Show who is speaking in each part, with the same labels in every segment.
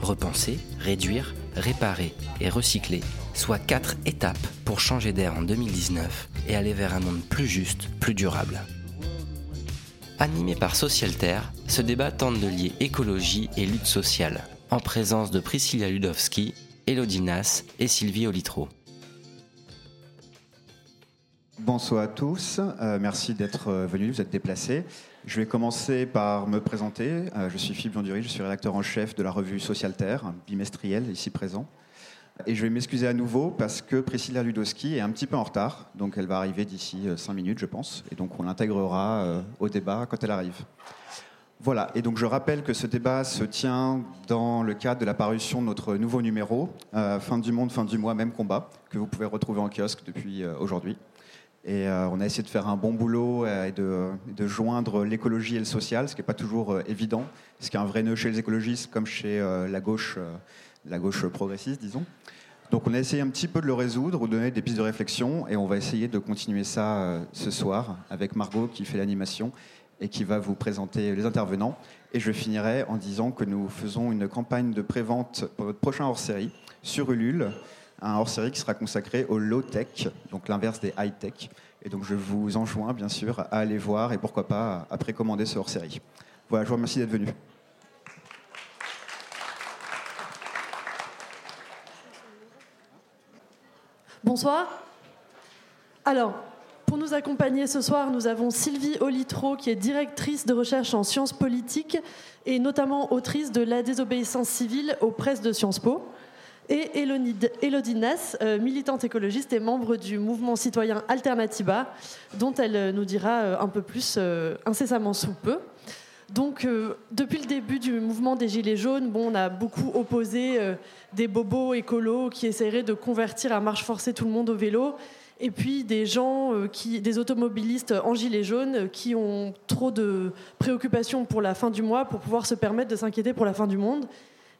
Speaker 1: repenser, réduire, réparer et recycler, soit quatre étapes pour changer d'air en 2019 et aller vers un monde plus juste, plus durable. Animé par Socialter, ce débat tente de lier écologie et lutte sociale, en présence de Priscilla Ludowski, Elodie Nas et Sylvie Olitro.
Speaker 2: Bonsoir à tous, euh, merci d'être euh, venus, vous êtes déplacés. Je vais commencer par me présenter. Euh, je suis Philippe Biondury, je suis rédacteur en chef de la revue Socialterre, bimestrielle, ici présent. Et je vais m'excuser à nouveau parce que Priscilla Ludowski est un petit peu en retard, donc elle va arriver d'ici 5 minutes, je pense, et donc on l'intégrera au débat quand elle arrive. Voilà, et donc je rappelle que ce débat se tient dans le cadre de la parution de notre nouveau numéro, Fin du monde, fin du mois, même combat, que vous pouvez retrouver en kiosque depuis aujourd'hui. Et euh, on a essayé de faire un bon boulot euh, et de, joindre l'écologie et le social, ce qui n'est pas toujours euh, évident, ce qui est un vrai nœud chez les écologistes comme chez la, gauche, la gauche progressiste, disons. Donc on a essayé un petit peu de le résoudre, ou de donner des pistes de réflexion, et on va essayer de continuer ça ce soir avec Margot qui fait l'animation et qui va vous présenter les intervenants. Et je finirai en disant que nous faisons une campagne de prévente pour notre prochain hors-série sur Ulule un hors-série qui sera consacré au low-tech, donc l'inverse des high-tech. Et donc je vous enjoins bien sûr à aller voir et pourquoi pas à précommander ce hors-série. Voilà, je vous remercie d'être venu.
Speaker 3: Bonsoir. Alors, pour nous accompagner ce soir, nous avons Sylvie Olitro, qui est directrice de recherche en sciences politiques et notamment autrice de La désobéissance civile aux presses de Sciences Po et Elodie Ness, euh, militante écologiste et membre du mouvement citoyen Alternatiba, dont elle euh, nous dira euh, un peu plus incessamment sous peu. Donc, depuis le début du mouvement des Gilets jaunes, bon, on a beaucoup opposé des bobos écolos qui essaieraient de convertir à marche forcée tout le monde au vélo, et puis des gens, qui, des automobilistes en Gilets jaunes qui ont trop de préoccupations pour la fin du mois pour pouvoir se permettre de s'inquiéter pour la fin du monde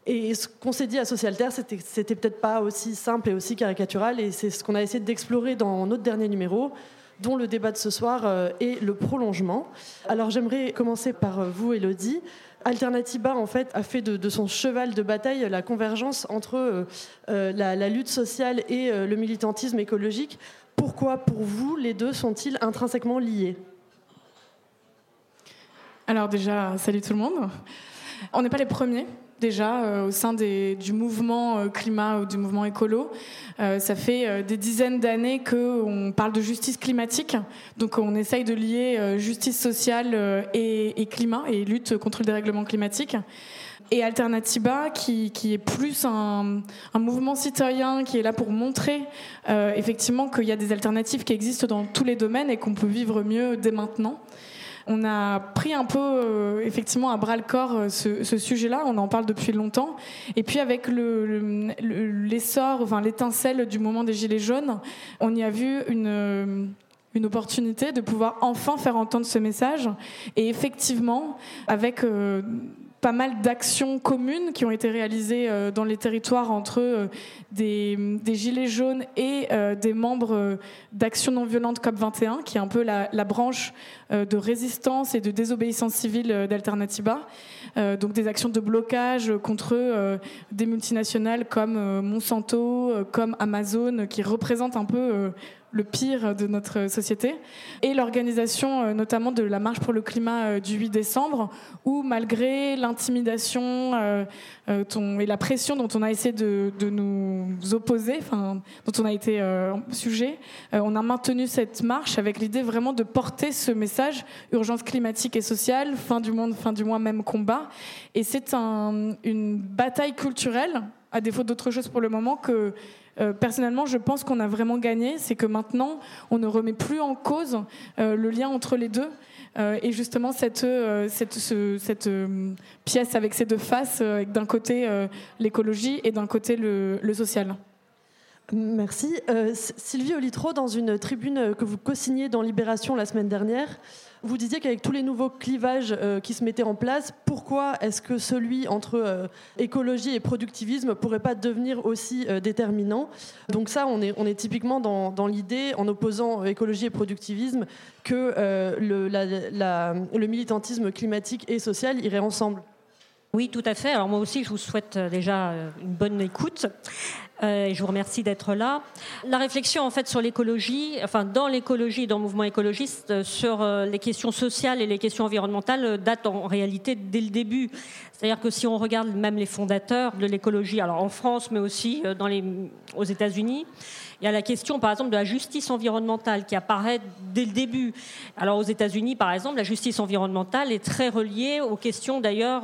Speaker 3: et ce qu'on s'est dit à Socialter, c'était, c'était peut-être pas aussi simple et aussi caricatural, et c'est ce qu'on a essayé d'explorer dans notre dernier numéro, dont le débat de ce soir euh, est le prolongement. Alors j'aimerais commencer par euh, vous, Elodie. Alternativa, en fait, a fait de, son cheval de bataille la convergence entre euh, la, lutte sociale et le militantisme écologique. Pourquoi, pour vous, les deux sont-ils intrinsèquement liés?
Speaker 4: Alors déjà, salut tout le monde. On n'est pas les premiers déjà euh, au sein du mouvement euh, climat ou du mouvement écolo. Euh, ça fait des dizaines d'années qu'on parle de justice climatique, donc on essaye de lier justice sociale et, climat et lutte contre le dérèglement climatique. Et Alternativa, qui, est plus un, mouvement citoyen qui est là pour montrer effectivement qu'il y a des alternatives qui existent dans tous les domaines et qu'on peut vivre mieux dès maintenant on a pris un peu euh, effectivement à bras le corps euh, ce, sujet-là. On en parle depuis longtemps. Et puis avec l'essor, enfin l'étincelle du moment des gilets jaunes, on y a vu une euh, une opportunité de pouvoir enfin faire entendre ce message. Et effectivement, avec pas mal d'actions communes qui ont été réalisées euh, dans les territoires entre euh, des, Gilets jaunes et euh, des membres d'Action non violente COP21, qui est un peu la, branche de résistance et de désobéissance civile d'Alternativa. donc des actions de blocage contre des multinationales comme Monsanto, comme Amazon, qui représentent un peu le pire de notre société, et l'organisation euh, notamment de la marche pour le climat euh, du 8 décembre, où malgré l'intimidation euh, et la pression dont on a essayé de, nous opposer, dont on a été sujet, on a maintenu cette marche avec l'idée vraiment de porter ce message urgence climatique et sociale, fin du monde, fin du mois, même combat. Et c'est une bataille culturelle à défaut d'autre chose pour le moment, que euh, personnellement, je pense qu'on a vraiment gagné. C'est que maintenant, on ne remet plus en cause euh, le lien entre les deux. Euh, et justement, cette, pièce avec ces deux faces, d'un côté l'écologie et d'un côté le, le social.
Speaker 3: Merci. Sylvie Olitro, dans une tribune que vous co-signez dans Libération la semaine dernière, vous disiez qu'avec tous les nouveaux clivages euh, qui se mettaient en place, pourquoi est-ce que celui entre euh, écologie et productivisme pourrait pas devenir aussi euh, déterminant? Donc ça, on est, typiquement dans, l'idée, en opposant écologie et productivisme, que le, militantisme climatique et social iraient ensemble.
Speaker 5: Oui, tout à fait. Alors moi aussi, je vous souhaite déjà une bonne écoute. Euh, je vous remercie d'être là. La réflexion en fait sur l'écologie, enfin dans l'écologie, dans le mouvement écologiste, euh, sur euh, les questions sociales et les questions environnementales date en réalité dès le début. C'est-à-dire que si on regarde même les fondateurs de l'écologie, alors en France mais aussi aux États-Unis, il y a la question, par exemple, de la justice environnementale qui apparaît dès le début. Alors, aux États-Unis, par exemple, la justice environnementale est très reliée aux questions, d'ailleurs,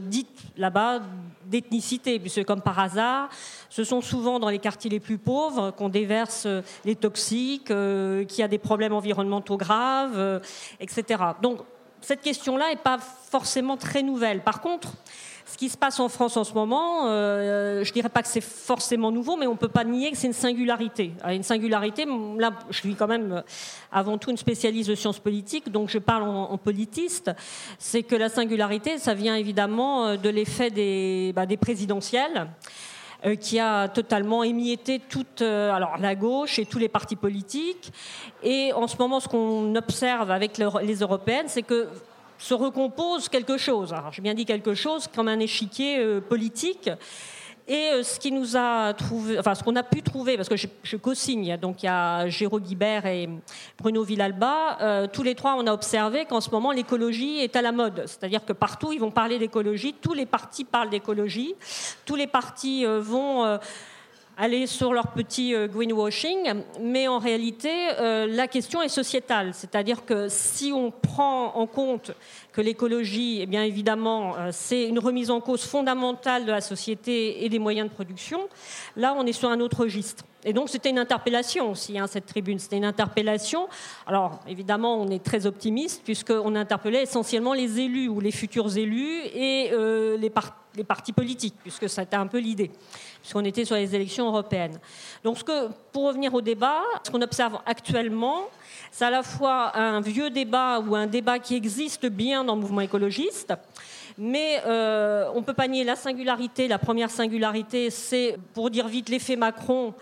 Speaker 5: dites là-bas d'ethnicité, puisque comme par hasard, ce sont souvent dans les quartiers les plus pauvres qu'on déverse euh, les toxiques, euh, qu'il y a des problèmes environnementaux graves, euh, etc. Donc cette question-là n'est pas forcément très nouvelle. Par contre, ce qui se passe en France en ce moment, je ne dirais pas que c'est forcément nouveau, mais on ne peut pas nier que c'est une singularité. Une singularité, là, je suis quand même avant tout une spécialiste de sciences politiques, donc je parle en, politiste, c'est que la singularité, ça vient évidemment de l'effet des, bah, présidentielles. Euh, qui a totalement émietté toute euh, alors, la gauche et tous les partis politiques. Et en ce moment, ce qu'on observe avec les européennes, c'est que se recompose quelque chose. Alors, j'ai bien dit quelque chose comme un échiquier euh, politique et euh, ce qu'on a pu trouver, parce que je, co-signe, donc il y a Géraud Guibert et Bruno Villalba, euh, tous les trois on a observé qu'en ce moment l'écologie est à la mode, c'est-à-dire que partout ils vont parler d'écologie, tous les partis parlent d'écologie, tous les partis vont aller sur leur petit greenwashing, mais en réalité, la question est sociétale. C'est-à-dire que si on prend en compte que l'écologie, eh bien évidemment, euh, c'est une remise en cause fondamentale de la société et des moyens de production. Là, on est sur un autre registre. Et donc, c'était une interpellation aussi, hein, cette tribune. C'était une interpellation. Alors, évidemment, on est très optimiste, puisqu'on interpellait essentiellement les élus ou les futurs élus et euh, les, les, partis politiques, puisque c'était un peu l'idée, puisqu'on était sur les élections européennes. Donc, pour revenir au débat, ce qu'on observe actuellement, c'est à la fois un vieux débat ou un débat qui existe bien dans le mouvement écologiste, mais euh, on peut pas nier la singularité. La première singularité, c'est, pour dire vite, l'effet Macron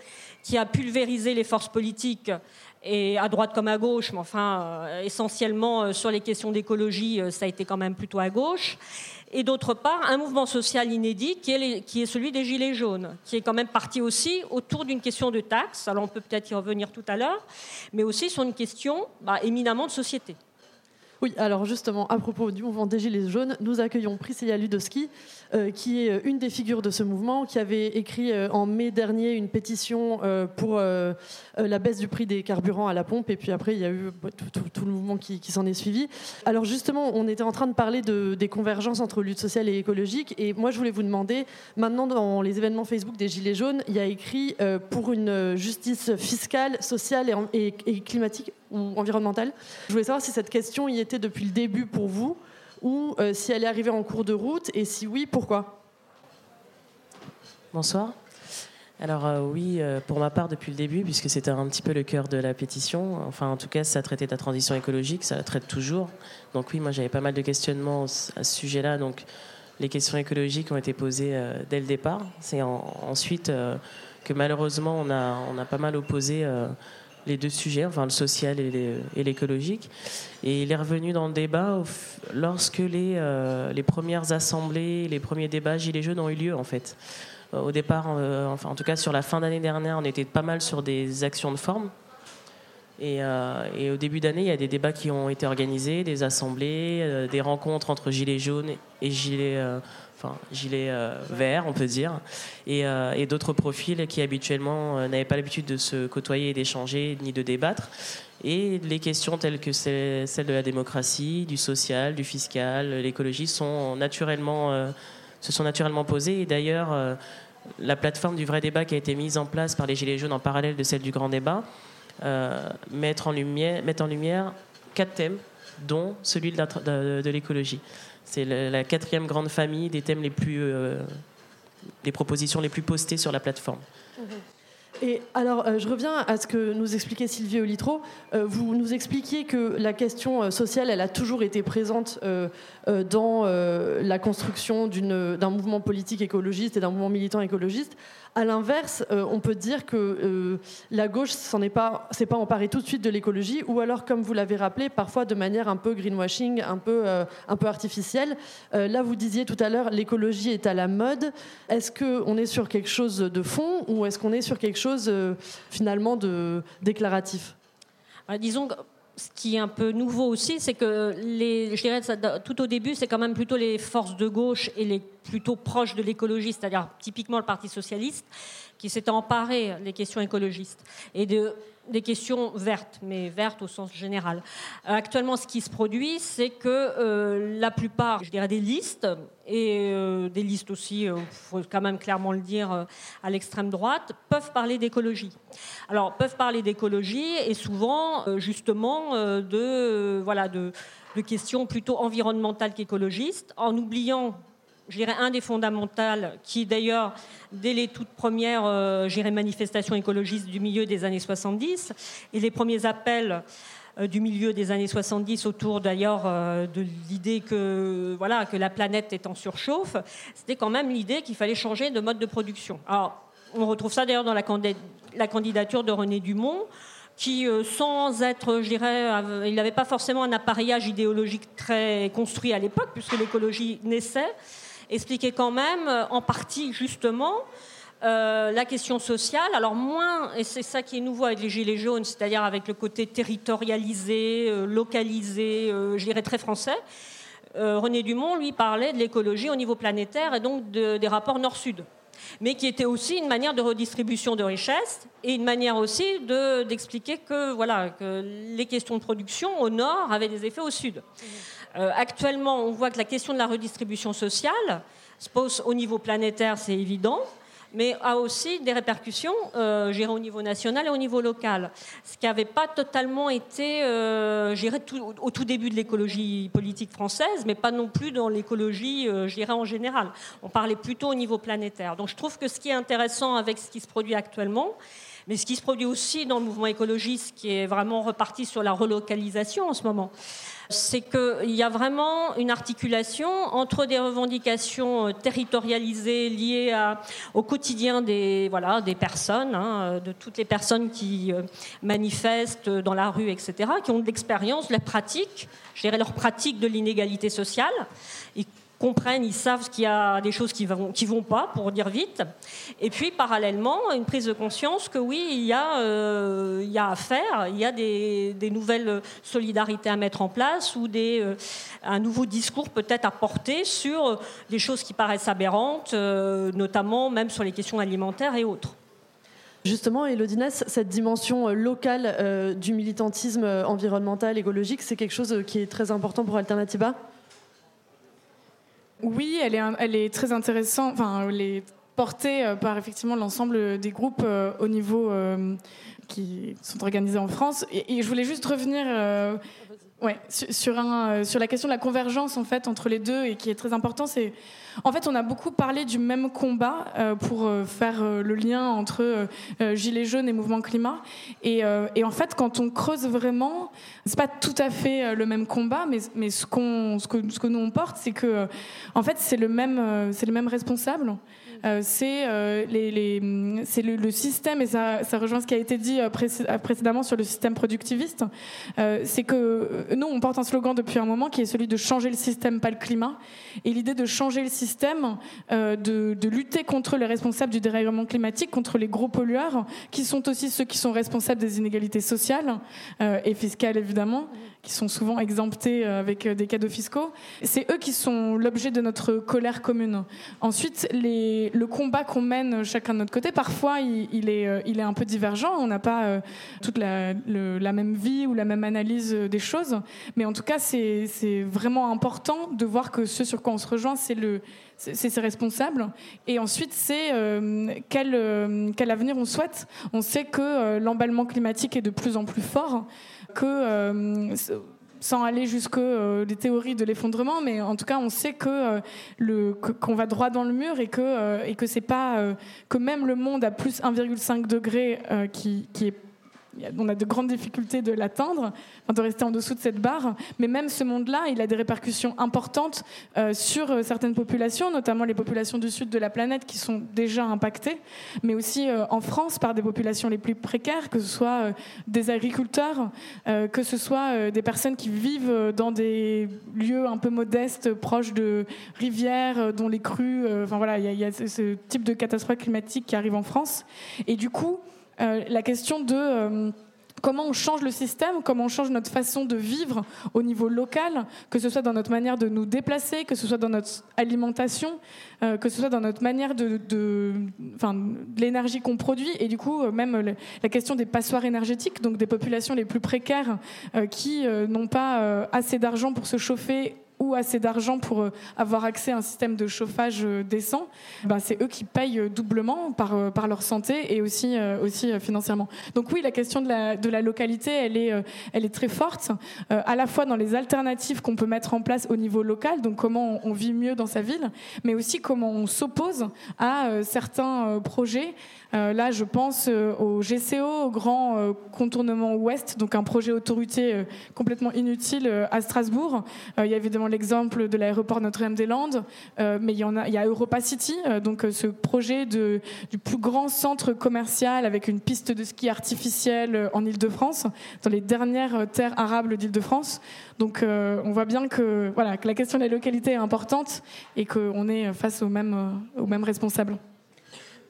Speaker 5: qui a pulvérisé les forces politiques et à droite comme à gauche, mais enfin euh, essentiellement euh, sur les questions d'écologie, ça a été quand même plutôt à gauche et d'autre part un mouvement social inédit qui est, qui est, celui des Gilets jaunes, qui est quand même parti aussi autour d'une question de taxes, alors on peut peut-être y revenir tout à l'heure, mais aussi sur une question bah, éminemment de société.
Speaker 3: Oui, alors justement, à propos du mouvement des Gilets jaunes, nous accueillons Priscilla Ludowski, euh, qui est euh, une des figures de ce mouvement, qui avait écrit euh, en mai dernier une pétition pour la baisse du prix des carburants à la pompe, et puis après, il y a eu bah, tout, le mouvement qui, s'en est suivi. Alors justement, on était en train de parler de, des convergences entre lutte sociale et écologique, et moi, je voulais vous demander, maintenant, dans les événements Facebook des Gilets jaunes, il y a écrit pour une justice fiscale, sociale et climatique ou environnementale. Je voulais savoir si cette question y était depuis le début pour vous, ou euh, si elle est arrivée en cours de route et si oui, pourquoi?
Speaker 6: Bonsoir. Alors euh, oui, euh, pour ma part depuis le début, puisque c'était un petit peu le cœur de la pétition. Enfin, en tout cas, ça traitait de la transition écologique, ça la traite toujours. Donc oui, moi j'avais pas mal de questionnements à ce sujet-là. Donc les questions écologiques ont été posées dès le départ. C'est ensuite que malheureusement on a, on a pas mal opposé les deux sujets, enfin le social et l'écologique. Et il est revenu dans le débat lorsque les, euh, les premières assemblées, les premiers débats Gilets jaunes ont eu lieu en fait. Euh, au départ, euh, enfin en tout cas sur la fin d'année dernière, on était pas mal sur des actions de forme. Et, et au début d'année, il y a des débats qui ont été organisés, des assemblées, des rencontres entre Gilets jaunes et Gilets enfin gilet euh, vert, on peut dire, euh, et, d'autres profils qui habituellement euh, n'avaient pas l'habitude de se côtoyer, d'échanger, ni de débattre. Et les questions telles que celles de la démocratie, du social, du fiscal, l'écologie sont naturellement, se sont naturellement posées. Et d'ailleurs, la plateforme du vrai débat qui a été mise en place par les Gilets jaunes en parallèle de celle du grand débat, lumière, mettre en lumière quatre thèmes, dont celui de, l'écologie. C'est la, quatrième grande famille des thèmes les plus, des propositions les plus postées sur la plateforme.
Speaker 3: Et alors, euh, je reviens à ce que nous expliquait Sylvie Olitro. Euh, vous nous expliquiez que la question euh, sociale, elle a toujours été présente dans la construction d'un mouvement politique écologiste et d'un mouvement militant écologiste. À l'inverse, euh, on peut dire que euh, la gauche s'en est pas, s'est pas emparée tout de suite de l'écologie, ou alors, comme vous l'avez rappelé, parfois de manière un peu greenwashing, un peu, euh, un peu artificielle. là, vous disiez tout à l'heure, l'écologie est à la mode. Est-ce qu'on est sur quelque chose de fond, ou est-ce qu'on est sur quelque chose finalement de déclaratif?
Speaker 5: Disons ce qui est un peu nouveau aussi, c'est que je dirais tout au début, c'est quand même plutôt les forces de gauche et les plutôt proches de l'écologie, c'est-à-dire typiquement le Parti socialiste, qui s'est emparé des questions écologistes. Et de des questions vertes, mais vertes au sens général. Euh, actuellement, ce qui se produit, c'est que euh, la plupart, je dirais, des listes, et euh, des listes aussi, il faut quand même clairement le dire, à l'extrême droite, peuvent parler d'écologie. Alors, peuvent parler d'écologie et souvent, justement, de, voilà, de, de questions plutôt environnementales qu'écologistes, en oubliant je dirais, un des fondamentaux, qui d'ailleurs, dès les toutes premières euh, manifestations écologistes du milieu des années 70, et les premiers appels euh, du milieu des années 70 autour d'ailleurs euh, de l'idée que, voilà, que la planète est en surchauffe, c'était quand même l'idée qu'il fallait changer de mode de production. Alors, on retrouve ça d'ailleurs dans la, candidature de René Dumont, qui, sans être, je dirais, il n'avait pas forcément un appareillage idéologique très construit à l'époque, puisque l'écologie naissait expliquer quand même, euh, en partie justement, euh, la question sociale. Alors moins, et c'est ça qui est nouveau avec les Gilets jaunes, c'est-à-dire avec le côté territorialisé, euh, localisé, je dirais très français. René Dumont, lui, parlait de l'écologie au niveau planétaire et donc des rapports nord-sud mais qui était aussi une manière de redistribution de richesses et une manière aussi d'expliquer que, voilà, que les questions de production au nord avaient des effets au sud. Euh, actuellement, on voit que la question de la redistribution sociale se pose au niveau planétaire, c'est évident, mais a aussi des répercussions euh, gérées au niveau national et au niveau local. Ce qui n'avait pas totalement été euh, géré au tout début de l'écologie politique française, mais pas non plus dans l'écologie euh, gérée en général. On parlait plutôt au niveau planétaire. Donc je trouve que ce qui est intéressant avec ce qui se produit actuellement, mais ce qui se produit aussi dans le mouvement écologiste, qui est vraiment reparti sur la relocalisation en ce moment, c'est qu'il y a vraiment une articulation entre des revendications euh, territorialisées liées au quotidien des, voilà, des personnes, hein, de toutes les personnes qui euh, manifestent dans la rue, etc., qui ont de l'expérience, de la pratique, je dirais leur pratique de l'inégalité sociale, comprennent, ils savent qu'il y a des choses qui vont, vont pas, pour dire vite. Et puis, parallèlement, une prise de conscience que oui, il y a, euh, à faire, il y a des, nouvelles solidarités à mettre en place ou des, euh, un nouveau discours peut-être à porter sur des choses qui paraissent aberrantes, euh, notamment même sur les questions alimentaires et autres.
Speaker 3: Justement, Elodinès, cette dimension locale du militantisme environnemental, écologique, c'est quelque chose qui est très important pour Alternativa
Speaker 4: oui, elle est, très intéressante. Enfin, elle est portée euh, par effectivement l'ensemble des groupes euh, au niveau euh, qui sont organisés en France. Et, je voulais juste revenir Ouais, sur, un, euh, sur la question de la convergence en fait entre les deux et qui est très important, c'est en fait on a beaucoup parlé du même combat euh, pour euh, faire le lien entre gilets jaunes et mouvement climat et, en fait quand on creuse vraiment, c'est pas tout à fait le même combat, mais, mais ce qu'on ce que nous on porte, c'est que en fait c'est le même c'est le même responsable. Euh, c'est euh, le, système, et ça, rejoint ce qui a été dit euh, précédemment sur le système productiviste, c'est que nous, on porte un slogan depuis un moment qui est celui de changer le système, pas le climat. Et l'idée de changer le système, de, lutter contre les responsables du dérèglement climatique, contre les gros pollueurs, qui sont aussi ceux qui sont responsables des inégalités sociales et fiscales, évidemment, qui sont souvent exemptés avec des cadeaux fiscaux. C'est eux qui sont l'objet de notre colère commune. Ensuite, le combat qu'on mène chacun de notre côté, parfois, il, est, il est un peu divergent. On n'a pas toute la, même vie ou la même analyse des choses. Mais en tout cas, c'est vraiment important de voir que ce sur quoi on se rejoint, c'est le ses responsables. Et ensuite, c'est euh, quel, euh, avenir on souhaite. On sait que euh, l'emballement climatique est de plus en plus fort, que sans aller jusque les théories de l'effondrement, mais en tout cas, on sait que le qu'on va droit dans le mur et que et que c'est pas que même le monde à plus 1,5 degré qui, qui est on a de grandes difficultés de l'atteindre, de rester en dessous de cette barre. Mais même ce monde-là, il a des répercussions importantes euh, sur euh, certaines populations, notamment les populations du sud de la planète qui sont déjà impactées, mais aussi euh, en France par des populations les plus précaires, que ce soit des agriculteurs, que ce soit des personnes qui vivent dans des lieux un peu modestes, proches de rivières, dont les crues. enfin voilà, il y, a ce type de catastrophe climatique qui arrive en France. Et du coup, la question de euh, comment on change le système, comment on change notre façon de vivre au niveau local, que ce soit dans notre manière de nous déplacer, que ce soit dans notre alimentation, euh, que ce soit dans notre manière de, de, l'énergie qu'on produit, et du coup même la question des passoires énergétiques, donc des populations les plus précaires qui n'ont pas assez d'argent pour se chauffer ou assez d'argent pour euh, avoir accès à un système de chauffage euh, décent, ben c'est eux qui payent euh, doublement par, leur santé et aussi, financièrement. Donc oui, la question de la, localité, elle est très forte, à la fois dans les alternatives qu'on peut mettre en place au niveau local, donc comment on, vit mieux dans sa ville, mais aussi comment on s'oppose à certains projets euh, là, je pense euh, au GCO, au Grand euh, Contournement Ouest, donc un projet autoroutier complètement inutile à Strasbourg. il y a évidemment l'exemple de l'aéroport Notre-Dame-des-Landes, mais il y, a, il Europa City, donc ce projet de, du plus grand centre commercial avec une piste de ski artificielle en Ile-de-France, dans les dernières terres arables d'Ile-de-France. Donc on voit bien que, voilà, que la question de la localité est importante et qu'on est face aux mêmes, aux mêmes responsables.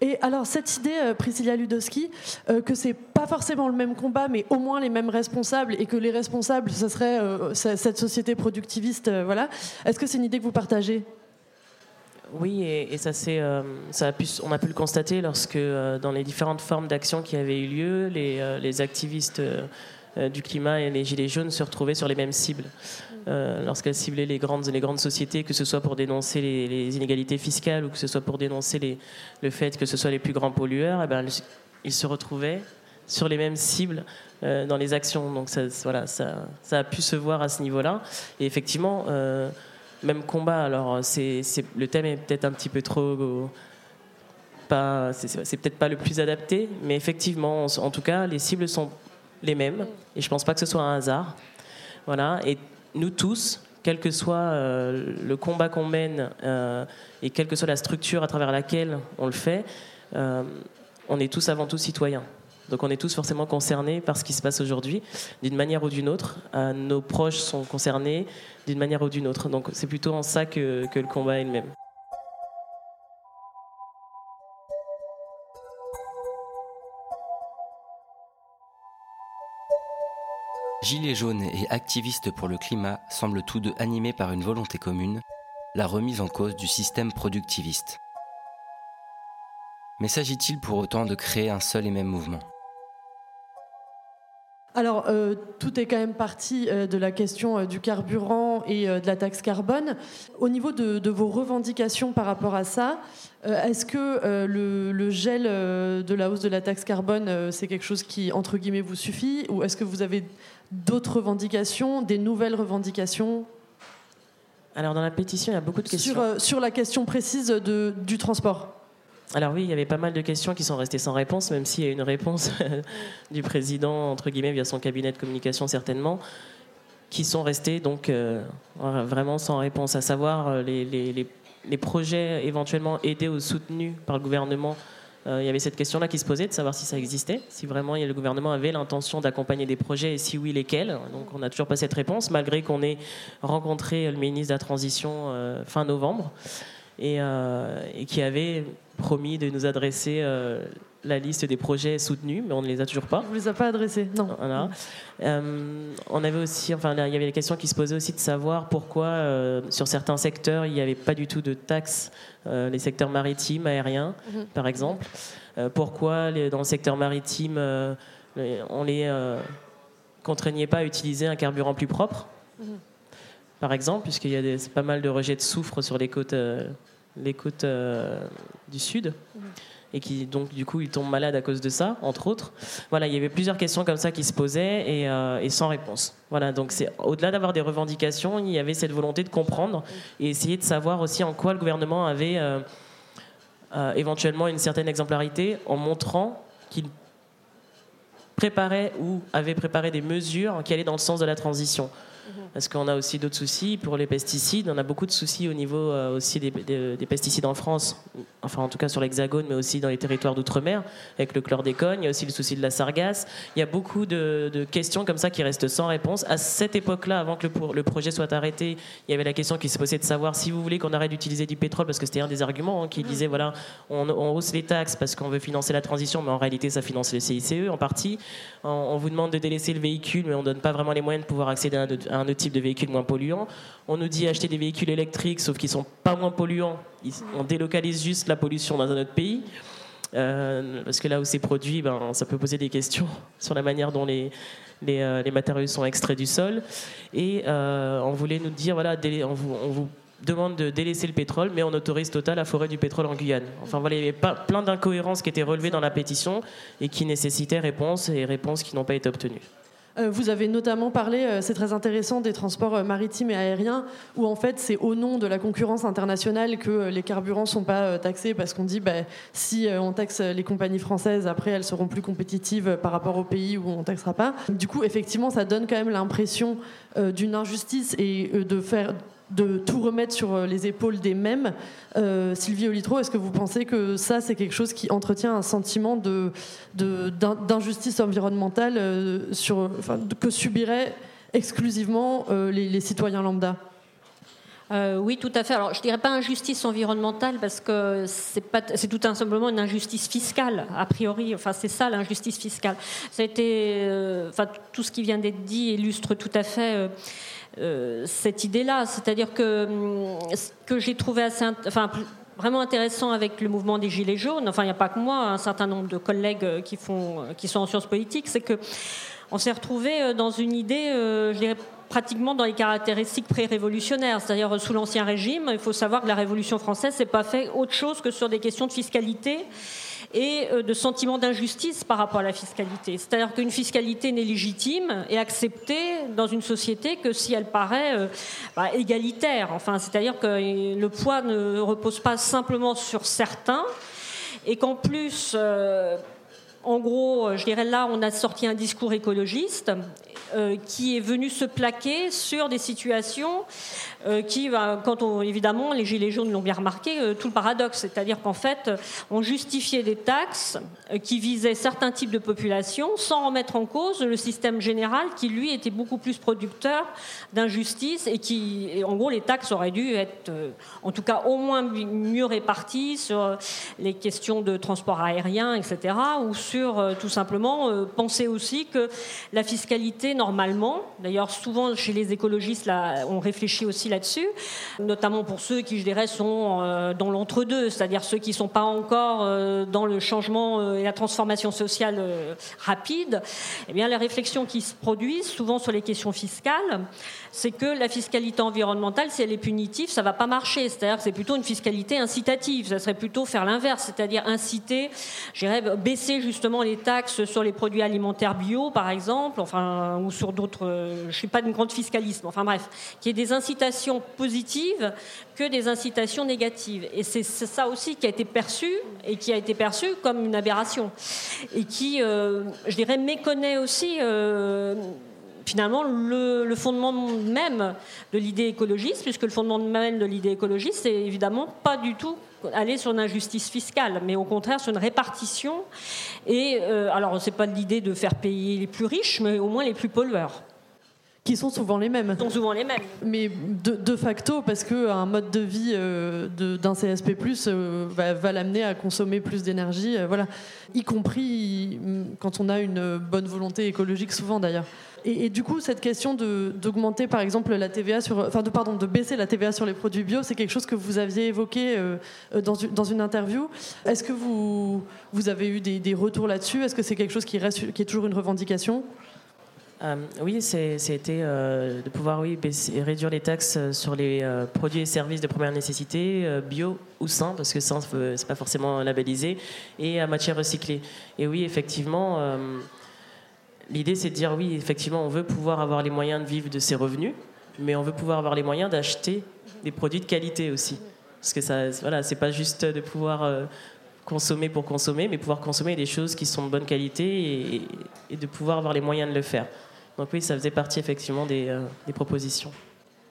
Speaker 3: Et alors cette idée, euh, Priscilla Ludowski, euh, que c'est pas forcément le même combat, mais au moins les mêmes responsables, et que les responsables, ce serait euh, cette société productiviste, voilà. Est-ce que c'est une idée que vous partagez?
Speaker 6: Oui, et, ça, on a pu le constater lorsque, dans les différentes formes d'action qui avaient eu lieu, les activistes du climat et les gilets jaunes se retrouvaient sur les mêmes cibles. Euh, lorsqu'elle ciblait les grandes, les grandes sociétés, que ce soit pour dénoncer les, inégalités fiscales ou que ce soit pour dénoncer le fait que ce soit les plus grands pollueurs, eh ben, ils se retrouvaient sur les mêmes cibles euh, dans les actions. Donc ça, voilà, ça, ça, a pu se voir à ce niveau-là. Et effectivement, euh, même combat. Alors c'est, le thème est peut-être un petit peu trop pas, c'est, peut-être pas le plus adapté, mais effectivement, en, tout cas, les cibles sont les mêmes. Et je pense pas que ce soit un hasard. Voilà. Et nous tous, quel que soit euh, le combat qu'on mène euh, et quelle que soit la structure à travers laquelle on le fait, euh, on est tous avant tout citoyens. Donc on est tous forcément concernés par ce qui se passe aujourd'hui, d'une manière ou d'une autre. nos proches sont concernés d'une manière ou d'une autre. Donc c'est plutôt en ça que, que le combat est le même.
Speaker 1: Gilets jaunes et activistes pour le climat semblent tous deux animés par une volonté commune, la remise en cause du système productiviste. Mais s'agit-il pour autant de créer un seul et même mouvement?
Speaker 3: Alors, euh, tout est quand même parti euh, de la question euh, du carburant et de la taxe carbone. Au niveau de, vos revendications par rapport à ça, est-ce que le, le, gel de la hausse de la taxe carbone, c'est quelque chose qui, entre guillemets, vous suffit? Ou est-ce que vous avez d'autres revendications, des nouvelles revendications?
Speaker 6: Alors dans la pétition, il y a beaucoup de questions.
Speaker 3: Sur, sur la question précise de, du transport
Speaker 6: alors oui, il y avait pas mal de questions qui sont restées sans réponse, même s'il y a une réponse du président, entre guillemets, via son cabinet de communication certainement, qui sont restées donc euh, vraiment sans réponse, à savoir euh, les, les, les projets éventuellement aidés ou soutenus par le gouvernement euh, il y avait cette question-là qui se posait de savoir si ça existait, si vraiment le gouvernement avait l'intention d'accompagner des projets et si oui, lesquels. Donc on n'a toujours pas cette réponse, malgré qu'on ait rencontré le ministre de la Transition fin novembre et, qui avait promis de nous adresser la liste des projets soutenus, mais on ne les a toujours pas.
Speaker 3: On ne les a pas adressés, non.
Speaker 6: Voilà. Euh, on avait aussi, enfin, il y avait des questions qui se posaient aussi de savoir pourquoi euh, sur certains secteurs il n'y avait pas du tout de taxes, euh, les secteurs maritimes, aériens,
Speaker 3: Mhm.
Speaker 6: par exemple. Euh, pourquoi les- dans le secteur maritime euh, les- on les euh, contraignait pas à utiliser un carburant plus propre,
Speaker 3: Mhm.
Speaker 6: par exemple, puisqu'il y a des- pas mal de rejets de soufre sur les côtes, euh, les côtes euh, du sud et qui donc du coup ils tombent malades à cause de ça, entre autres. Voilà, il y avait plusieurs questions comme ça qui se posaient et, euh, sans réponse. Voilà, donc c'est au-delà d'avoir des revendications, il y avait cette volonté de comprendre et essayer de savoir aussi en quoi le gouvernement avait euh, éventuellement une certaine exemplarité en montrant qu'il préparait ou avait préparé des mesures qui allaient dans le sens de la transition. Parce qu'on a aussi d'autres soucis pour les pesticides. On a beaucoup de soucis au niveau euh, aussi des, des- des pesticides en France, enfin en tout cas sur l'Hexagone, mais aussi dans les territoires d'outre-mer, avec le chlordécone. Il y a aussi le souci de la sargasse. Il y a beaucoup de, de questions comme ça qui restent sans réponse. À cette époque-là, avant que le, projet soit arrêté, il y avait la question qui se posait de savoir si vous voulez qu'on arrête d'utiliser du pétrole, parce que c'était un des arguments hein, qui disait voilà, on, on hausse les taxes parce qu'on veut financer la transition, mais en réalité ça finance le CICE en partie. On, on vous demande de délaisser le véhicule, mais on donne pas vraiment les moyens de pouvoir accéder à un, un autre type de véhicule moins polluant. On nous dit acheter des véhicules électriques, sauf qu'ils sont pas moins polluants. On délocalise juste la pollution dans un autre pays. Euh, parce que là où c'est produit, ben, ça peut poser des questions sur la manière dont euh, les matériaux sont extraits du sol. Et euh, on voulait nous dire, voilà, on vous, on vous demande de délaisser le pétrole, mais on autorise Total à forer du pétrole en Guyane. Enfin voilà, il y avait plein d'incohérences qui étaient relevées dans la pétition et qui nécessitaient réponses et réponses qui n'ont pas été obtenues.
Speaker 3: Euh, Vous avez notamment parlé, euh, c'est très intéressant, des transports euh, maritimes et aériens, où en fait c'est au nom de la concurrence internationale que les carburants sont pas taxés, parce qu'on dit bah, si on taxe les compagnies françaises, après elles seront plus compétitives par rapport aux pays où on taxera pas. Du coup, effectivement, ça donne quand même l'impression d'une injustice et de faire de tout remettre sur euh, les épaules des mêmes. Euh, Sylvie Olitro, est-ce que vous pensez que ça, c'est quelque chose qui entretient un sentiment d'injustice environnementale euh, que subiraient exclusivement les, citoyens lambda?
Speaker 5: Oui, tout à fait. Alors, je dirais pas injustice environnementale parce que c'est tout simplement une injustice fiscale a priori. Enfin, c'est ça l'injustice fiscale. Ça a été, enfin, tout ce qui vient d'être dit illustre tout à fait. Euh, cette idée-là, c'est-à-dire que hum, ce que j'ai trouvé vraiment intéressant avec le mouvement des Gilets jaunes, enfin il n'y a pas que moi, un certain nombre de collègues euh, euh, qui sont en sciences politiques, c'est que on s'est retrouvé dans une idée, je dirais pratiquement dans les caractéristiques pré-révolutionnaires, c'est-à-dire sous l'Ancien Régime, il faut savoir que la Révolution française s'est pas fait autre chose que sur des questions de fiscalité et euh, de sentiment d'injustice par rapport à la fiscalité. C'est-à-dire qu'une fiscalité n'est légitime et acceptée dans une société que si elle paraît euh, bah, égalitaire. Enfin, c'est-à-dire que euh, le poids ne repose pas simplement sur certains et qu'en plus, en gros, je dirais là, on a sorti un discours écologiste qui est venu se plaquer sur des situations qui, bah, quand on, évidemment, les Gilets jaunes l'ont bien remarqué, euh, tout le paradoxe, c'est-à-dire qu'en fait, euh, on justifiait des taxes euh, qui visaient certains types de populations sans remettre en cause le système général qui, lui, était beaucoup plus producteur d'injustice et qui, en gros, les taxes auraient dû être, euh, en tout cas, au moins mi- mieux réparties sur euh, les questions de transport aérien, etc., ou sur euh, tout simplement euh, penser aussi que la fiscalité, normalement, d'ailleurs, souvent chez les écologistes, on réfléchit aussi là-dessus, notamment pour ceux qui, je dirais, sont euh, dans l'entre-deux, c'est-à-dire ceux qui ne sont pas encore euh, dans le changement euh, et la transformation sociale rapide, eh bien, les réflexions qui se produisent, souvent sur les questions fiscales, c'est que la fiscalité environnementale, si elle est punitive, ça va pas marcher. C'est-à-dire que c'est plutôt une fiscalité incitative. Ça serait plutôt faire l'inverse, c'est-à-dire inciter, baisser justement les taxes sur les produits alimentaires bio, par exemple, enfin, ou sur d'autres. euh, Je suis pas d'une grande fiscalisme. Enfin bref, qu'il y ait des incitations positives que des incitations négatives. Et c'est c'est ça aussi qui a été perçu et qui a été perçu comme une aberration et qui, euh, je dirais, méconnaît aussi. euh, finalement le, fondement même de l'idée écologiste, puisque le fondement même de l'idée écologiste, c'est évidemment pas du tout aller sur une injustice fiscale, mais au contraire sur une répartition. Et euh, alors, c'est pas l'idée de faire payer les plus riches, mais au moins les plus pollueurs.
Speaker 3: Qui sont souvent les mêmes.
Speaker 5: sont souvent les mêmes.
Speaker 3: Mais de, facto, parce qu'un mode de vie euh, d'un CSP, euh, va, va l'amener à consommer plus d'énergie, euh, voilà. y compris mm, quand on a une bonne volonté écologique, souvent d'ailleurs. Et, du coup, cette question d'augmenter, par exemple, la TVA sur, enfin, de, pardon, de baisser la TVA sur les produits bio, c'est quelque chose que vous aviez évoqué dans, dans, une interview. Est-ce que vous, vous avez eu des, des retours là-dessus? Est-ce que c'est quelque chose qui, reste, qui est toujours une revendication?
Speaker 6: Euh, oui, c'était euh, de pouvoir oui, réduire les taxes euh, sur les produits et services de première nécessité, bio ou sains, parce que sain, c'est pas forcément labellisé, et à matière recyclée. Et oui, effectivement, l'idée c'est de dire oui, effectivement, on veut pouvoir avoir les moyens de vivre de ses revenus, mais on veut pouvoir avoir les moyens d'acheter des produits de qualité aussi. Parce que ça, voilà, c'est pas juste de pouvoir consommer pour consommer, mais pouvoir consommer des choses qui sont de bonne qualité et de pouvoir avoir les moyens de le faire. Donc oui, ça faisait partie effectivement des, euh, propositions.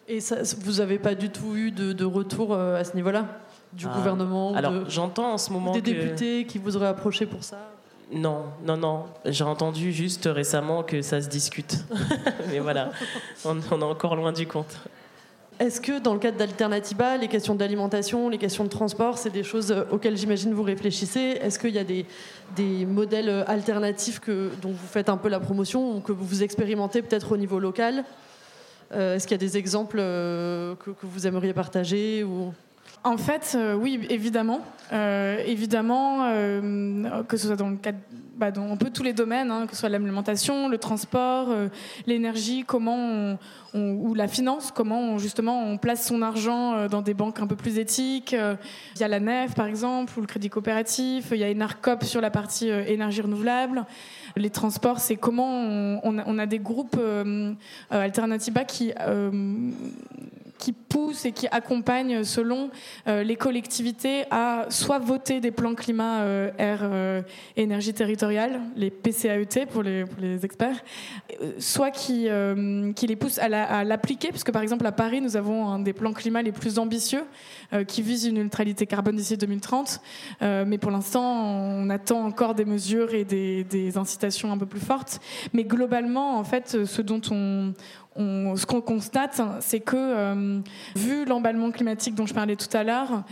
Speaker 3: Et ça, vous n'avez pas du tout eu de, retour euh, à ce niveau-là du ah, gouvernement
Speaker 6: Alors j'entends en ce moment
Speaker 3: des députés qui vous auraient approché pour ça?
Speaker 6: Non, non, non. J'ai entendu juste récemment que ça se discute. Mais voilà, on, on est encore loin du compte.
Speaker 3: Est-ce que dans le cadre d'Alternativa, les questions d'alimentation, les questions de transport, c'est des choses euh, auxquelles j'imagine vous réfléchissez Est-ce qu'il y a des, modèles euh, alternatifs que, dont vous faites un peu la promotion ou que vous expérimentez peut-être au niveau local euh, Est-ce qu'il y a des exemples que, vous aimeriez partager ou...
Speaker 4: En fait, oui, évidemment. évidemment, que ce soit dans le cadre bah, dans un peu tous les domaines, hein, que ce soit l'alimentation, le transport, euh, l'énergie, comment ou la finance, comment justement on place son argent euh, dans des banques un peu plus éthiques. Euh, il y a la NEF par exemple, ou le crédit coopératif, il y a Enarcop sur la partie énergie renouvelable. Les transports, c'est comment on, a, des groupes alternatifs qui qui poussent et qui accompagnent selon euh, les collectivités à soit voter des plans climat euh, euh, énergie territoriale, les PCAET pour les, pour les experts, soit qui, qui les poussent à l'appliquer, puisque par exemple à Paris, nous avons un des plans climat les plus ambitieux qui vise une neutralité carbone d'ici 2030. mais pour l'instant, on attend encore des mesures et des incitations un peu plus fortes. Mais globalement, en fait, ce dont on, ce qu'on constate, c'est que, euh, vu l'emballement climatique dont je parlais tout à l'heure,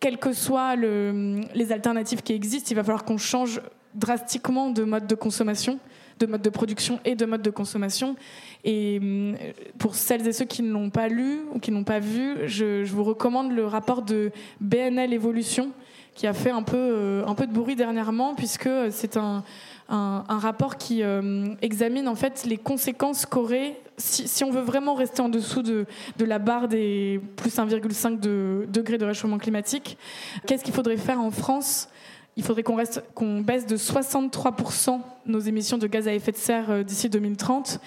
Speaker 4: quelles que soient les alternatives qui existent, il va falloir qu'on change drastiquement de mode de consommation, de mode de production et de mode de consommation. Et euh, pour celles et ceux qui ne l'ont pas lu ou qui n'ont pas vu, je, vous recommande le rapport de BNL Evolution qui a fait un peu, euh, un peu de bruit dernièrement, puisque c'est un, un, rapport qui examine en fait les conséquences qu'aurait si, on veut vraiment rester en dessous de, la barre des plus 1,5 de, degrés de réchauffement climatique, qu'est-ce qu'il faudrait faire en France il faudrait qu'on qu'on baisse de 63% nos émissions de gaz à effet de serre euh, d'ici 2030.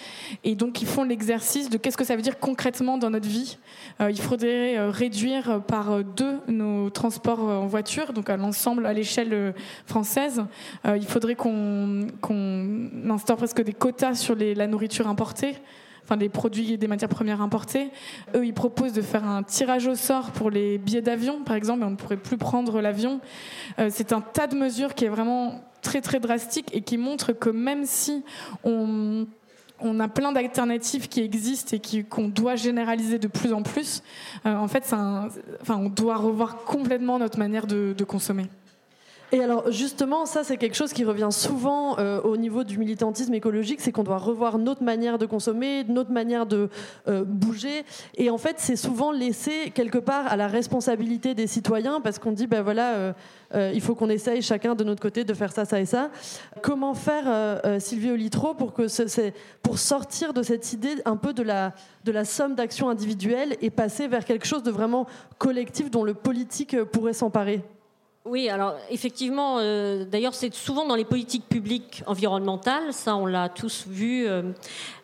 Speaker 4: Et donc, ils font l'exercice de qu'est-ce que ça veut dire concrètement dans notre vie. Euh, il faudrait euh, réduire par deux nos transports en voiture, donc à l'ensemble, à l'échelle française. il faudrait qu'on instaure presque des quotas sur la nourriture importée enfin des produits et des matières premières importées. Eux, ils proposent de faire un tirage au sort pour les billets d'avion, par exemple, et on ne pourrait plus prendre l'avion. Euh, c'est un tas de mesures qui est vraiment très très drastique et qui montre que même si on a plein d'alternatives qui existent et qu'on doit généraliser de plus en plus. Euh, en fait, enfin, on doit revoir complètement notre manière de consommer.
Speaker 3: Et alors justement, ça c'est quelque chose qui revient souvent euh, au niveau du militantisme écologique, c'est qu'on doit revoir notre manière de consommer, notre manière de euh, bouger. Et en fait, c'est souvent laissé quelque part à la responsabilité des citoyens parce qu'on dit, ben voilà, euh, il faut qu'on essaye chacun de notre côté de faire ça, ça et ça. Comment faire, Sylvie Olitro, pour, sortir de cette idée un peu de la, de la somme d'actions individuelles et passer vers quelque chose de vraiment collectif dont le politique pourrait s'emparer?
Speaker 5: Oui, alors effectivement, euh, d'ailleurs c'est souvent dans les politiques publiques environnementales, ça on l'a tous vu, euh,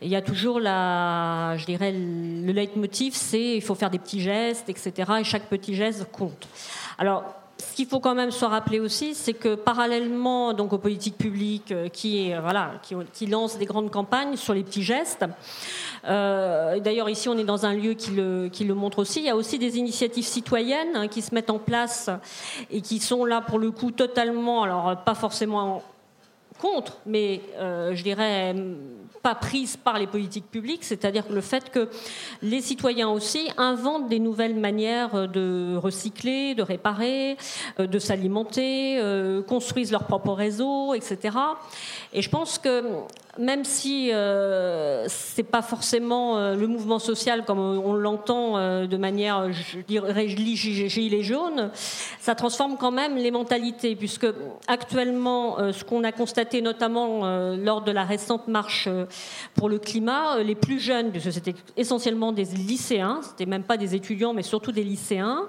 Speaker 5: il y a toujours la, je dirais, le leitmotiv c'est il faut faire des petits gestes, etc. Et chaque petit geste compte. Alors ce qu'il faut quand même se rappeler aussi, c'est que parallèlement donc aux politiques publiques euh, qui, voilà, qui, lancent des grandes campagnes sur les petits gestes, euh, d'ailleurs, ici, on est dans un lieu qui le, qui le, montre aussi. Il y a aussi des initiatives citoyennes hein, qui se mettent en place et qui sont là, pour le coup, totalement, alors pas forcément contre, mais je dirais pas prise par les politiques publiques, c'est-à-dire le fait que les citoyens aussi inventent des nouvelles manières de recycler, de réparer, de s'alimenter, construisent leur propre réseau, etc. Et je pense que même si euh, c'est pas forcément euh, le mouvement social comme on l'entend euh, de manière, je dirais, gilet jaune, ça transforme quand même les mentalités, puisque actuellement, euh, ce qu'on a constaté notamment lors de la récente marche pour le climat, les plus jeunes, puisque c'était essentiellement des lycéens, c'était même pas des étudiants, mais surtout des lycéens,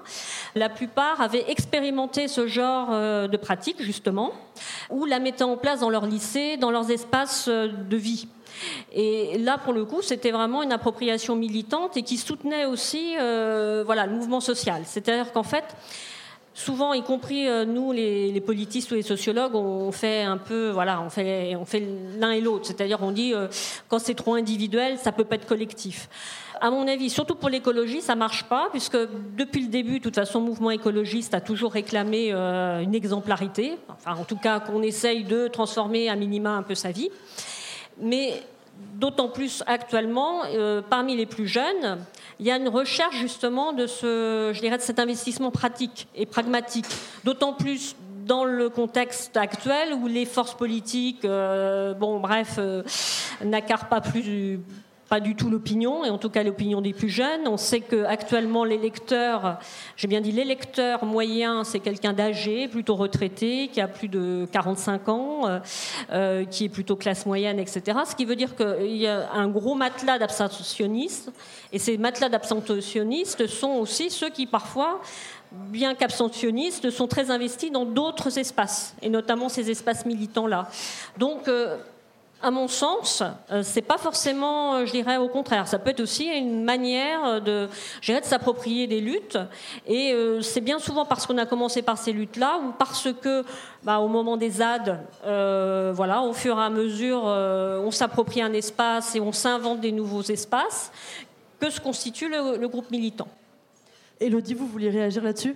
Speaker 5: la plupart avaient expérimenté ce genre de pratique justement, ou la mettaient en place dans leur lycée, dans leurs espaces de vie. Et là, pour le coup, c'était vraiment une appropriation militante et qui soutenait aussi euh, voilà, le mouvement social. C'est-à-dire qu'en fait, souvent, y compris euh, nous, les, politistes ou les sociologues, on fait un peu, voilà, on fait, l'un et l'autre. C'est-à-dire, on dit euh, quand c'est trop individuel, ça peut pas être collectif. À mon avis, surtout pour l'écologie, ça marche pas, puisque depuis le début, de toute façon, le mouvement écologiste a toujours réclamé une exemplarité, enfin, en tout cas, qu'on essaye de transformer à minima un peu sa vie mais d'autant plus actuellement, euh, parmi les plus jeunes, il y a une recherche justement de, ce, je dirais, de cet investissement pratique et pragmatique, d'autant plus dans le contexte actuel où les forces politiques, euh, bon bref, euh, n'accarent pas plus pas du tout l'opinion, et en tout cas l'opinion des plus jeunes. On sait qu'actuellement, l'électeur, j'ai bien dit l'électeur moyen, c'est quelqu'un d'âgé, plutôt retraité, qui a plus de 45 ans, euh, euh, qui est plutôt classe moyenne, etc. Ce qui veut dire qu'il y a un gros matelas d'abstentionnistes, et ces matelas d'abstentionnistes sont aussi ceux qui parfois bien qu'abstentionnistes, sont très investis dans d'autres espaces, et notamment ces espaces militants-là. Donc, euh, à mon sens, euh, c'est pas forcément, euh, je dirais au contraire, ça peut être aussi une manière euh, de, de s'approprier des luttes. Et c'est bien souvent parce qu'on a commencé par ces luttes-là ou parce que, bah, au moment des ZAD, voilà, au fur et à mesure, on s'approprie un espace et on s'invente des nouveaux espaces, que se constitue le, le groupe militant.
Speaker 3: Elodie, vous vouliez réagir là-dessus?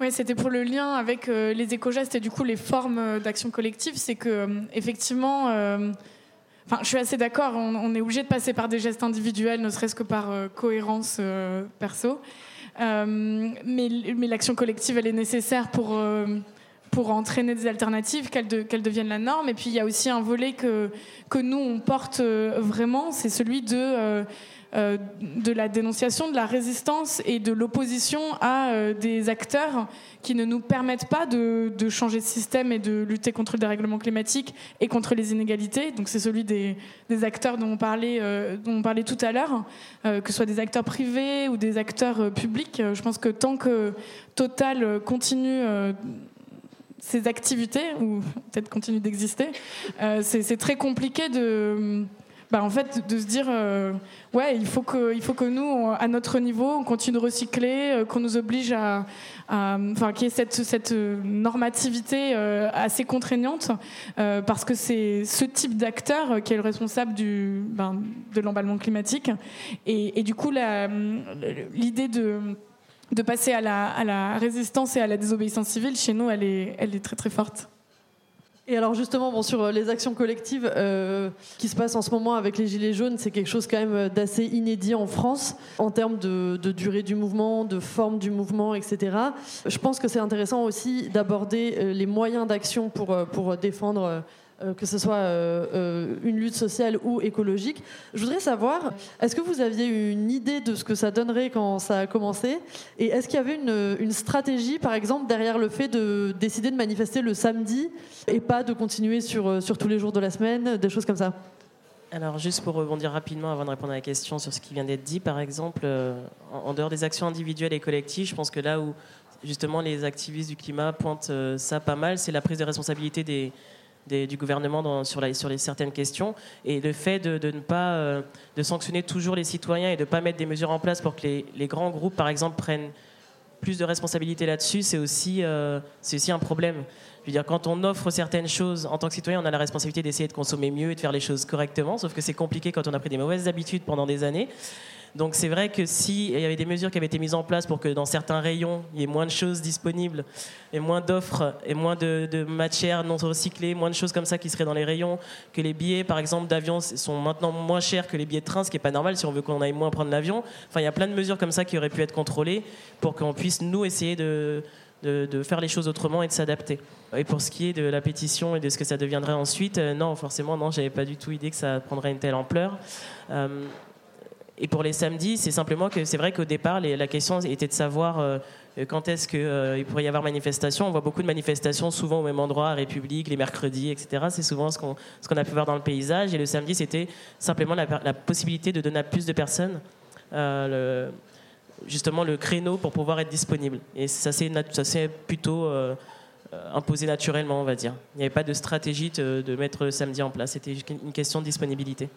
Speaker 4: Oui, c'était pour le lien avec euh, les éco-gestes et du coup les formes euh, d'action collective. C'est que, euh, effectivement, je suis assez d'accord, on, est obligé de passer par des gestes individuels, ne serait-ce que par cohérence perso. mais, mais l'action collective, elle est nécessaire pour, pour entraîner des alternatives, qu'elles de, deviennent la norme. Et puis, il y a aussi un volet que, que nous, on porte vraiment, c'est celui de euh, de la dénonciation, de la résistance et de l'opposition à euh, des acteurs qui ne nous permettent pas de, changer de système et de lutter contre le dérèglement climatique et contre les inégalités. Donc c'est celui des, acteurs dont on parlait, euh, dont on parlait tout à l'heure, que ce soit des acteurs privés ou des acteurs publics. Je pense que tant que Total continue ses activités, ou peut-être continue d'exister, c'est très compliqué de bah, en fait, de se dire, euh, ouais, il faut, que, il faut que nous, à notre niveau, on continue de recycler, euh, qu'on nous oblige à. Enfin, qu'il y ait cette, cette normativité euh, assez contraignante, parce que c'est ce type d'acteur qui est le responsable du, ben, de l'emballement climatique. Et, et, du coup, l'idée de de passer à la, résistance et à la désobéissance civile, chez nous, elle est, très très forte.
Speaker 3: Et alors justement, bon, sur euh, les actions collectives euh, qui se passent en ce moment avec les Gilets jaunes, c'est quelque chose quand même euh, d'assez inédit en France en termes de, durée du mouvement, de forme du mouvement, etc. Je pense que c'est intéressant aussi d'aborder les moyens d'action pour, défendre que ce soit euh, euh, une lutte sociale ou écologique. Je voudrais savoir, est-ce que vous aviez une idée de ce que ça donnerait quand ça a commencé? Et est-ce qu'il y avait une, stratégie, par exemple, derrière le fait de décider de manifester le samedi et pas de continuer sur, sur tous les jours de la semaine, des choses comme ça?
Speaker 6: Alors, juste pour rebondir rapidement avant de répondre à la question sur ce qui vient d'être dit, par exemple, en dehors des actions individuelles et collectives, je pense que là où justement les activistes du climat pointent ça pas mal, c'est la prise de responsabilité des, du gouvernement sur, les, certaines questions et le fait de, ne pas euh, de sanctionner toujours les citoyens et de ne pas mettre des mesures en place pour que les, grands groupes, par exemple, prennent plus de responsabilités là-dessus, c'est aussi, euh, c'est aussi un problème. Je veux dire, quand on offre certaines choses, en tant que citoyen, on a la responsabilité d'essayer de consommer mieux et de faire les choses correctement, sauf que c'est compliqué quand on a pris des mauvaises habitudes pendant des années. Donc c'est vrai que s'il y avait des mesures qui avaient été mises en place pour que dans certains rayons, il y ait moins de choses disponibles et moins d'offres et moins de, de, matières non recyclées, moins de choses comme ça qui seraient dans les rayons, que les billets par exemple d'avion sont maintenant moins chers que les billets de train, ce qui n'est pas normal si on veut qu'on aille moins prendre l'avion. Enfin, il y a plein de mesures comme ça qui auraient pu être contrôlées pour qu'on puisse nous essayer de, faire les choses autrement et de s'adapter. Et pour ce qui est de la pétition et de ce que ça deviendrait ensuite, euh, non, forcément, non, j'avais pas du tout idée que ça prendrait une telle ampleur. Euh, et pour les samedis, c'est simplement que c'est vrai qu'au départ, la question était de savoir euh, quand est-ce qu'il pourrait y avoir manifestation. On voit beaucoup de manifestations, souvent au même endroit, à République, les mercredis, etc. C'est souvent ce qu'on qu'on a pu voir dans le paysage. Et le samedi, c'était simplement la, possibilité de donner à plus de personnes le, justement le créneau pour pouvoir être disponible. Et ça s'est plutôt euh, imposé naturellement, on va dire. Il n'y avait pas de stratégie de, mettre le samedi en place. C'était une question de disponibilité.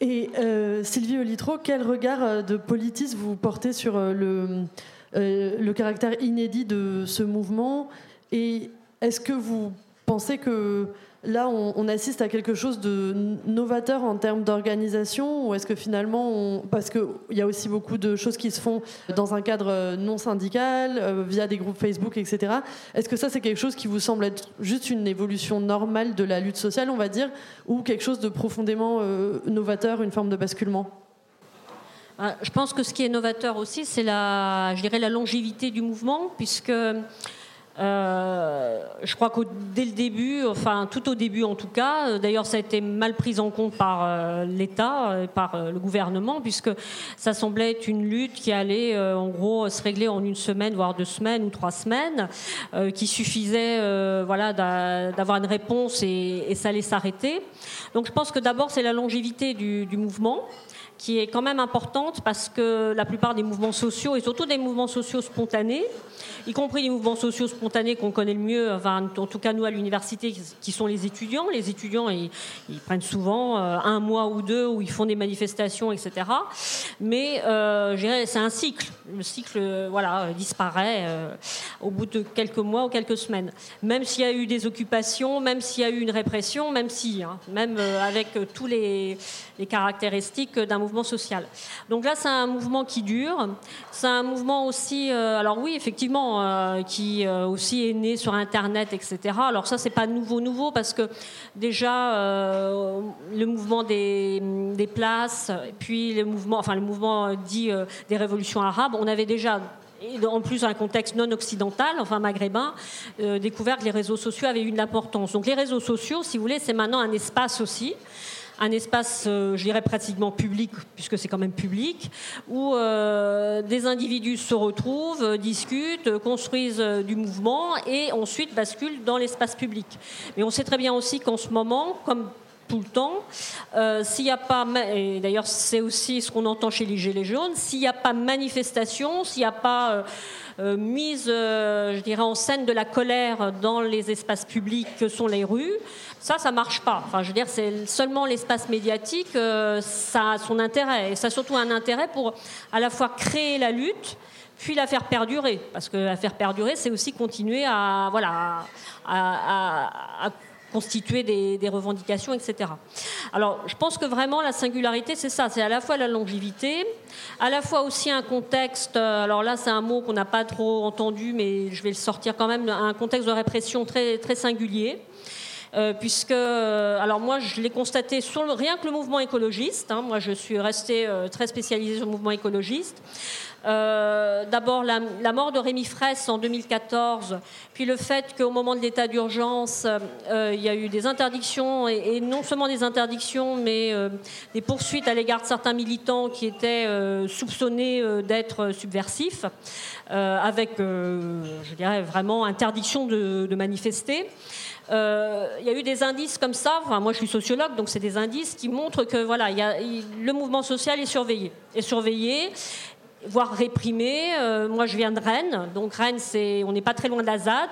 Speaker 3: Et euh, Sylvie Olitro, quel regard euh, de politis vous portez sur le, le caractère inédit de ce mouvement? Et est-ce que vous pensez que là, on, assiste à quelque chose de novateur en termes d'organisation Ou est-ce que finalement, parce qu'il y a aussi beaucoup de choses qui se font dans un cadre non syndical, euh, via des groupes Facebook, etc. Est-ce que ça, c'est quelque chose qui vous semble être juste une évolution normale de la lutte sociale, on va dire, ou quelque chose de profondément euh, novateur, une forme de basculement?
Speaker 5: Ah, je pense que ce qui est novateur aussi, c'est la, je dirais, la longévité du mouvement, puisque euh, je crois que dès le début, enfin tout au début en tout cas, euh, d'ailleurs ça a été mal pris en compte par euh, l'État, par le gouvernement, puisque ça semblait être une lutte qui allait en gros se régler en une semaine, voire deux semaines ou trois semaines, qui suffisait voilà, d'avoir une réponse et, ça allait s'arrêter. Donc je pense que d'abord c'est la longévité du mouvement qui est quand même importante parce que la plupart des mouvements sociaux, et surtout des mouvements sociaux spontanés, y compris les mouvements sociaux spontanés qu'on connaît le mieux, enfin, en tout cas nous à l'université, qui sont les étudiants. Les étudiants, ils, prennent souvent euh, un mois ou deux où ils font des manifestations, etc. Mais euh, c'est un cycle. Le cycle euh, voilà, disparaît euh, au bout de quelques mois ou quelques semaines. Même s'il y a eu des occupations, même s'il y a eu une répression, même si, hein, même avec tous les, les caractéristiques d'un mouvement social. Donc là, c'est un mouvement qui dure. C'est un mouvement aussi, alors oui, effectivement, euh, qui euh, aussi est né sur Internet, etc. Alors ça, c'est pas nouveau, nouveau, parce que déjà, euh, le mouvement des, des, places, puis le mouvement, enfin le mouvement dit des révolutions arabes, on avait déjà en plus dans un contexte non occidental, enfin maghrébin, découvert que les réseaux sociaux avaient une importance. Donc les réseaux sociaux, si vous voulez, c'est maintenant un espace aussi un espace, euh, je dirais pratiquement public, puisque c'est quand même public, où euh, des individus se retrouvent, euh, discutent, construisent du mouvement et ensuite basculent dans l'espace public. Mais on sait très bien aussi qu'en ce moment, comme tout le temps. s'il n'y a pas, et d'ailleurs c'est aussi ce qu'on entend chez les Gilets jaunes, s'il n'y a pas manifestation, s'il n'y a pas mise, je dirais, en scène de la colère dans les espaces publics que sont les rues, ça, ça marche pas. Enfin, je veux dire, c'est seulement l'espace médiatique, euh, ça a son intérêt. Et ça a surtout un intérêt pour à la fois créer la lutte, puis la faire perdurer. Parce que la faire perdurer, c'est aussi continuer à, voilà, à, constituer des, revendications, etc. Alors, je pense que vraiment la singularité, c'est ça, c'est à la fois la longévité, à la fois aussi un contexte, euh, alors là c'est un mot qu'on n'a pas trop entendu, mais je vais le sortir quand même, un contexte de répression très, très singulier. Euh, puisque, euh, alors moi, je l'ai constaté sur le, rien que le mouvement écologiste. Hein, moi, je suis restée très spécialisée sur le mouvement écologiste. D'abord, la, mort de Rémi Fraisse en 2014, puis le fait qu'au moment de l'état d'urgence, il y a eu des interdictions, et, non seulement des interdictions, mais des poursuites à l'égard de certains militants qui étaient soupçonnés d'être subversifs, avec, je dirais, vraiment interdiction de, manifester. Euh, il y a eu des indices comme ça. Moi, je suis sociologue, donc c'est des indices qui montrent que voilà, le mouvement social est surveillé voire réprimé. Euh, moi, je viens de Rennes, donc Rennes, c'est, on n'est pas très loin de la ZAD.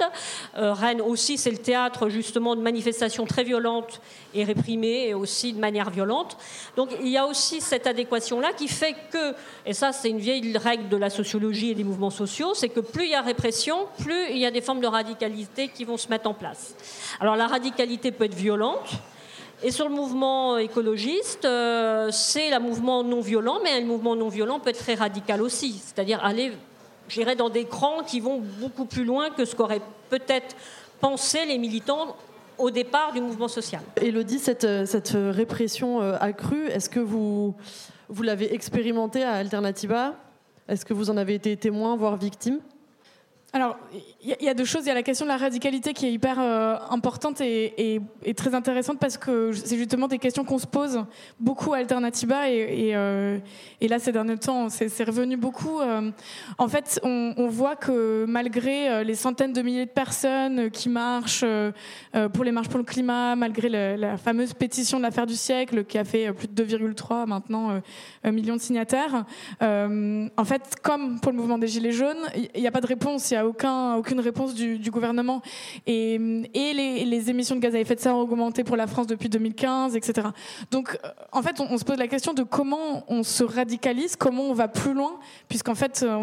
Speaker 5: Euh, Rennes aussi, c'est le théâtre justement de manifestations très violentes et réprimées, et aussi de manière violente. Donc, il y a aussi cette adéquation-là qui fait que, et ça, c'est une vieille règle de la sociologie et des mouvements sociaux, c'est que plus il y a répression, plus il y a des formes de radicalité qui vont se mettre en place. Alors, la radicalité peut être violente. Et sur le mouvement écologiste, euh, c'est le mouvement non violent, mais un mouvement non violent peut être très radical aussi, c'est-à-dire aller, j'irais, dans des crans qui vont beaucoup plus loin que ce qu'auraient peut-être pensé les militants au départ du mouvement social.
Speaker 3: Elodie, cette, répression euh, accrue, est-ce que vous, vous l'avez expérimentée à Alternativa? Est-ce que vous en avez été témoin, voire victime?
Speaker 4: Alors, il y, a deux choses. Il y a la question de la radicalité qui est hyper euh, importante et, très intéressante parce que c'est justement des questions qu'on se pose beaucoup à Alternativa et, euh, là, ces derniers temps, c'est revenu beaucoup. Euh. en fait, on, voit que malgré les centaines de milliers de personnes qui marchent pour les marches pour le climat, malgré la, fameuse pétition de l'affaire du siècle qui a fait plus de 2,3 maintenant millions de signataires, en fait, comme pour le mouvement des Gilets jaunes, il n'y a pas de réponse aucun, aucune réponse du, gouvernement. Et, les, émissions de gaz à effet de serre ont augmenté pour la France depuis 2015, etc. Donc, euh, en fait, on, se pose la question de comment on se radicalise, comment on va plus loin, puisqu'en fait, euh,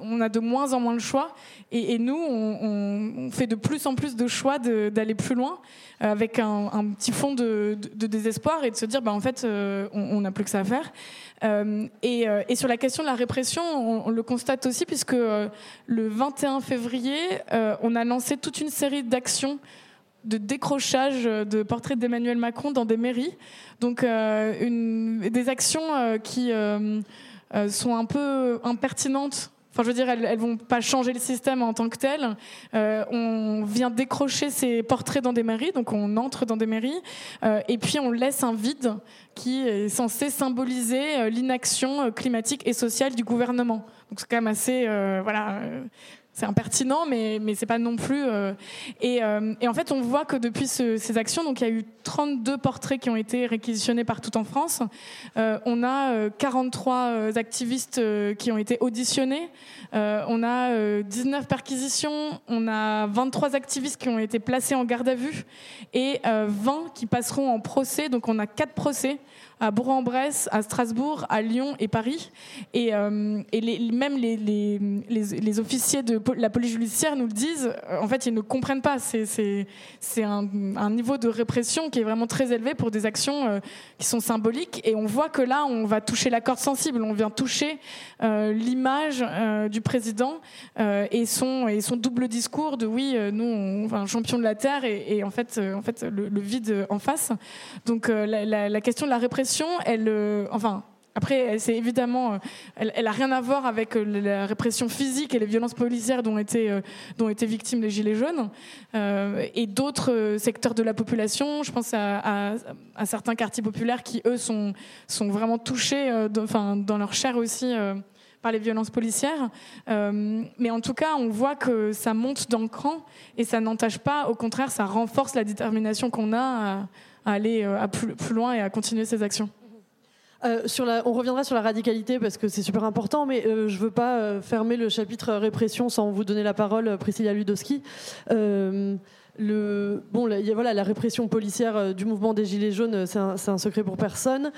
Speaker 4: on a, de moins en moins de choix. Et, nous, on, fait de plus en plus de choix d'aller plus loin, avec un, petit fond de, désespoir et de se dire, bah, en fait, on n'a plus que ça à faire. Euh, euh, et, sur la question de la répression, on, le constate aussi puisque euh, le 21 février, on a lancé toute une série d'actions de décrochage de portraits d'Emmanuel Macron dans des mairies. Donc des actions qui sont un peu impertinentes Enfin, je veux dire, elles, elles vont pas changer le système en tant que tel. on vient décrocher ces portraits dans des mairies, donc on entre dans des mairies, et puis on laisse un vide qui est censé symboliser euh, l'inaction euh, climatique et sociale du gouvernement. Donc c'est quand même assez, euh, voilà, c'est impertinent, mais mais c'est pas non plus. et, et, en fait, on voit que depuis ces actions, donc il y a eu 32 portraits qui ont été réquisitionnés partout en France. on a 43 activistes qui ont été auditionnés. on a 19 perquisitions. On a 23 activistes qui ont été placés en garde à vue et 20 qui passeront en procès. Donc on a quatre procès à Bourg-en-Bresse, à Strasbourg, à Lyon et Paris. Et, euh, même les, les, les, officiers de la police judiciaire nous le disent, euh, en fait, ils ne comprennent pas. C'est un, un, niveau de répression qui est vraiment très élevé pour des actions euh, qui sont symboliques. Et on voit que là, on va toucher la corde sensible. On vient toucher l'image du président et, son, et son double discours de oui, nous, on, enfin, champion de la Terre et, en fait, en fait le, vide en face. Donc la, la question de la répression, elle, euh, enfin, après, c'est évidemment, euh, elle, n'a rien à voir avec euh, la répression physique et les violences policières dont étaient, étaient victimes les gilets jaunes et d'autres secteurs de la population. Je pense à, certains quartiers populaires qui eux sont sont vraiment touchés, enfin dans leur chair aussi. par les violences policières. mais en tout cas, on voit que ça monte dans le cran et ça n'entache pas, au contraire, ça renforce la détermination qu'on a à aller euh, à plus, loin et à continuer ces actions.
Speaker 3: Euh, on reviendra sur la radicalité parce que c'est super important, mais euh, je ne veux pas fermer le chapitre répression sans vous donner la parole, Priscilla Ludowski. bon, la, voilà, la répression policière du mouvement des Gilets jaunes, c'est un, un, secret pour personne.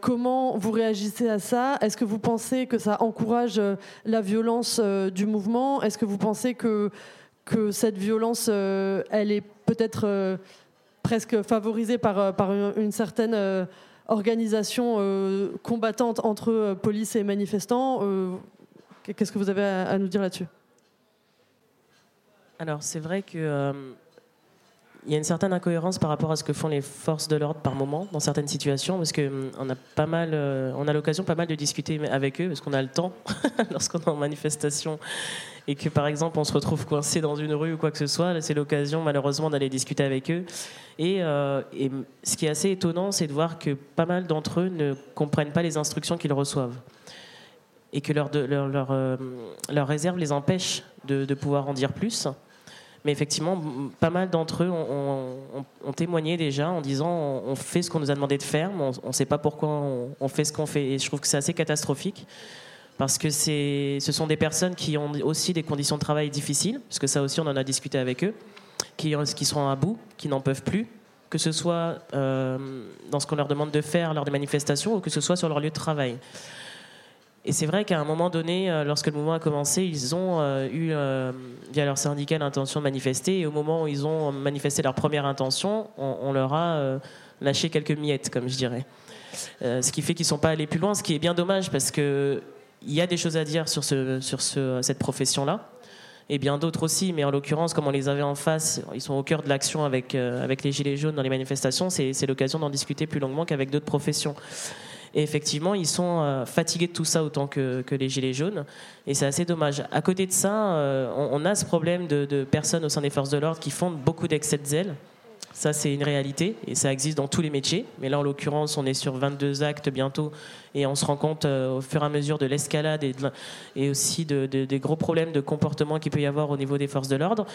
Speaker 3: comment vous réagissez à ça? Est-ce que vous pensez que ça encourage la violence du mouvement? Est-ce que vous pensez que, que cette violence, elle est peut-être presque favorisé par, euh, par une, certaine euh, organisation euh, combattante entre police et manifestants. Qu'est-ce que vous avez à, nous dire là-dessus?
Speaker 6: Alors, c'est vrai que. il y a une certaine incohérence par rapport à ce que font les forces de l'ordre par moment dans certaines situations, parce qu'on hum, a pas mal, on a l'occasion pas mal de discuter avec eux, parce qu'on a le temps lorsqu'on est en manifestation et que par exemple on se retrouve coincé dans une rue ou quoi que ce soit, c'est l'occasion malheureusement d'aller discuter avec eux. Euh, et, ce qui est assez étonnant, c'est de voir que pas mal d'entre eux ne comprennent pas les instructions qu'ils reçoivent et que leur, leur, leur, euh, réserve les empêche de, pouvoir en dire plus. Mais effectivement, pas mal d'entre eux ont, témoigné déjà en disant on, fait ce qu'on nous a demandé de faire, mais on ne sait pas pourquoi on, fait ce qu'on fait. Et je trouve que c'est assez catastrophique parce que ce sont des personnes qui ont aussi des conditions de travail difficiles, parce que ça aussi on en a discuté avec eux, qui, qui sont à bout, qui n'en peuvent plus, que ce soit euh, dans ce qu'on leur demande de faire lors des manifestations ou que ce soit sur leur lieu de travail. Et c'est vrai qu'à un moment donné, euh, lorsque le mouvement a commencé, ils ont euh, eu, euh, via leur syndicat, l'intention de manifester. Et au moment où ils ont manifesté leur première intention, on, leur a lâché quelques miettes, comme je dirais. ce qui fait qu'ils ne sont pas allés plus loin, ce qui est bien dommage parce qu'il y a des choses à dire sur, ce, sur ce, cette profession-là. Et bien d'autres aussi, mais en l'occurrence, comme on les avait en face, ils sont au cœur de l'action avec, avec les Gilets jaunes dans les manifestations, c'est l'occasion d'en discuter plus longuement qu'avec d'autres professions. Et effectivement, ils sont euh, fatigués de tout ça autant que, les Gilets jaunes. Et c'est assez dommage. À côté de ça, euh, on, a ce problème de, personnes au sein des forces de l'ordre qui font beaucoup d'excès de zèle. Ça, c'est une réalité et ça existe dans tous les métiers. Mais là, en l'occurrence, on est sur 22 actes bientôt et on se rend compte euh, au fur et à mesure de l'escalade et, aussi des gros problèmes de comportement qu'il peut y avoir au niveau des forces de l'ordre.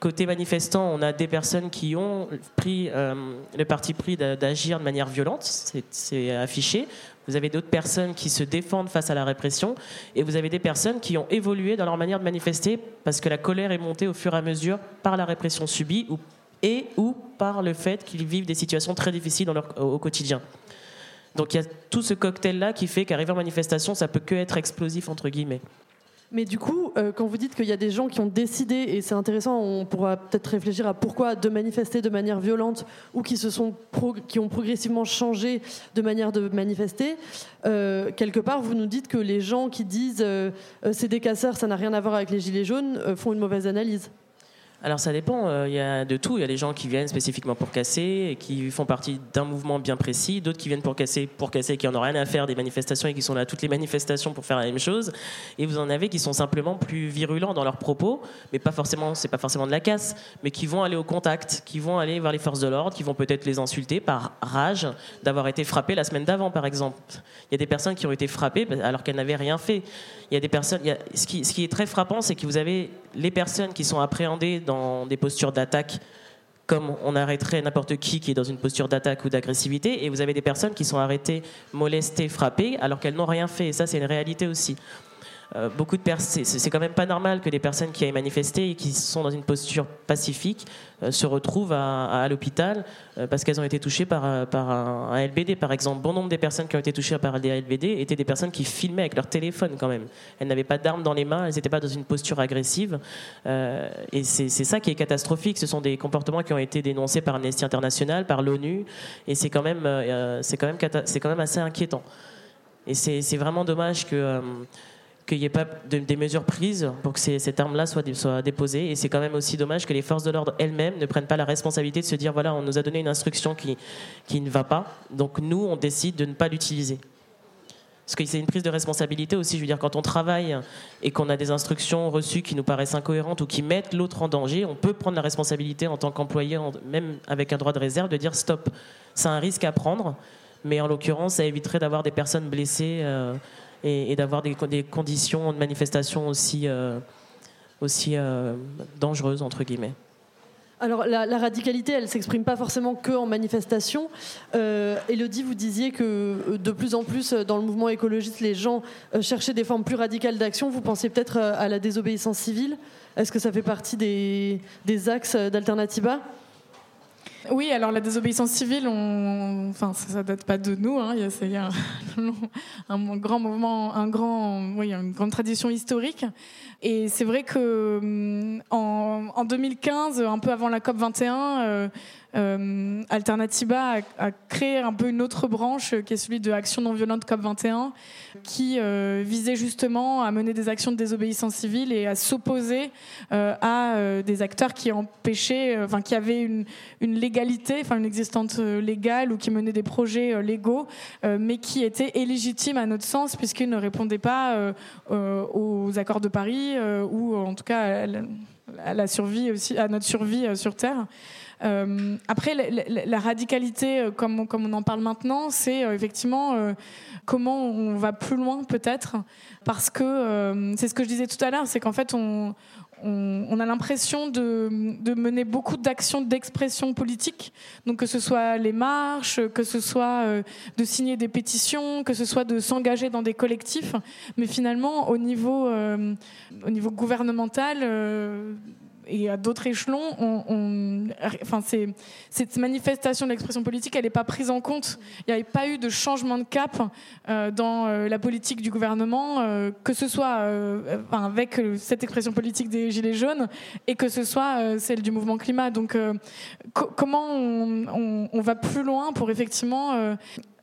Speaker 6: Côté manifestant, on a des personnes qui ont pris euh, le parti pris d'agir de manière violente, c'est affiché. Vous avez d'autres personnes qui se défendent face à la répression et vous avez des personnes qui ont évolué dans leur manière de manifester parce que la colère est montée au fur et à mesure par la répression subie ou et ou par le fait qu'ils vivent des situations très difficiles au quotidien. Donc il y a tout ce cocktail-là qui fait qu'arriver en manifestation, ça peut que être explosif, entre guillemets.
Speaker 3: Mais du coup, euh, quand vous dites qu'il y a des gens qui ont décidé, et c'est intéressant, on pourra peut-être réfléchir à pourquoi de manifester de manière violente ou qui, se sont qui ont progressivement changé de manière de manifester, euh, quelque part, vous nous dites que les gens qui disent euh, c'est des casseurs, ça n'a rien à voir avec les gilets jaunes, font une mauvaise analyse.
Speaker 6: Alors ça dépend, euh, il y a de tout. Il y a des gens qui viennent spécifiquement pour casser et qui font partie d'un mouvement bien précis, d'autres qui viennent pour casser, pour casser, qui n'en ont rien à faire des manifestations et qui sont là à toutes les manifestations pour faire la même chose. Et vous en avez qui sont simplement plus virulents dans leurs propos, mais pas forcément, c'est pas forcément de la casse, mais qui vont aller au contact, qui vont aller vers les forces de l'ordre, qui vont peut-être les insulter par rage d'avoir été frappés la semaine d'avant, par exemple. Il y a des personnes qui ont été frappées alors qu'elles n'avaient rien fait. Il y a des personnes. ce, qui, ce qui est très frappant, c'est que vous avez les personnes qui sont appréhendées dans des postures d'attaque comme on arrêterait n'importe qui qui est dans une posture d'attaque ou d'agressivité, et vous avez des personnes qui sont arrêtées, molestées, frappées, alors qu'elles n'ont rien fait. Et ça, c'est une réalité aussi. Euh, beaucoup de personnes, c'est quand même pas normal que des personnes qui aient manifesté et qui sont dans une posture pacifique euh, se retrouvent à, l'hôpital euh, parce qu'elles ont été touchées par, un, LBD, par exemple. Bon nombre des personnes qui ont été touchées par des LBD étaient des personnes qui filmaient avec leur téléphone quand même. Elles n'avaient pas d'armes dans les mains, elles n'étaient pas dans une posture agressive. et c'est ça qui est catastrophique. Ce sont des comportements qui ont été dénoncés par Amnesty International, par l'ONU, et quand c'est quand même assez inquiétant. Et c'est vraiment dommage que qu'il n'y ait pas des mesures prises pour que cette arme-là soit, soit, déposée. Et c'est quand même aussi dommage que les forces de l'ordre elles-mêmes ne prennent pas la responsabilité de se dire voilà, on nous a donné une instruction qui, qui ne va pas, donc nous, on décide de ne pas l'utiliser. Parce que c'est une prise de responsabilité aussi. Je veux dire, quand on travaille et qu'on a des instructions reçues qui nous paraissent incohérentes ou qui mettent l'autre en danger, on peut prendre la responsabilité en tant qu'employé, même avec un droit de réserve, de dire stop. C'est un risque à prendre, mais en l'occurrence, ça éviterait d'avoir des personnes blessées. Euh, et, d'avoir des, conditions de manifestation aussi, euh, aussi euh, dangereuses, entre guillemets.
Speaker 3: Alors la, radicalité, elle s'exprime pas forcément que en manifestation. Euh, Elodie, vous disiez que euh, de plus en plus dans le mouvement écologiste, les gens cherchaient des formes plus radicales d'action. Vous pensiez peut-être à la désobéissance civile Est-ce que ça fait partie des, des axes d'Alternativa?
Speaker 4: Oui, alors la désobéissance civile, on... enfin, ça, ne date pas de nous. Hein. Il y a, un, grand mouvement, un grand, oui, une grande tradition historique. Et c'est vrai que hum, en, 2015, un peu avant la COP 21, euh, Alternativa a, créé un peu une autre branche euh, qui est celui de Action non violente COP21, qui euh, visait justement à mener des actions de désobéissance civile et à s'opposer à des acteurs qui empêchaient, enfin qui avaient une, légalité, enfin une existence légale ou qui menaient des projets légaux, mais qui étaient illégitimes à notre sens puisqu'ils ne répondaient pas aux accords de Paris ou en tout cas à notre survie sur Terre. Euh, après, la, radicalité, euh, comme, comme, on en parle maintenant, c'est euh, effectivement comment on va plus loin peut-être, parce que c'est ce que je disais tout à l'heure, c'est qu'en fait on, on, a l'impression de, de, mener beaucoup d'actions d'expression politique, donc que ce soit les marches, que ce soit de signer des pétitions, que ce soit de s'engager dans des collectifs, mais finalement au niveau, au niveau gouvernemental et à d'autres échelons, on, enfin, cette manifestation de l'expression politique, elle n'est pas prise en compte. Il n'y avait pas eu de changement de cap euh, dans euh, la politique du gouvernement, euh, que ce soit avec cette expression politique des Gilets jaunes et que ce soit celle du mouvement climat. Donc, comment on, va plus loin pour effectivement...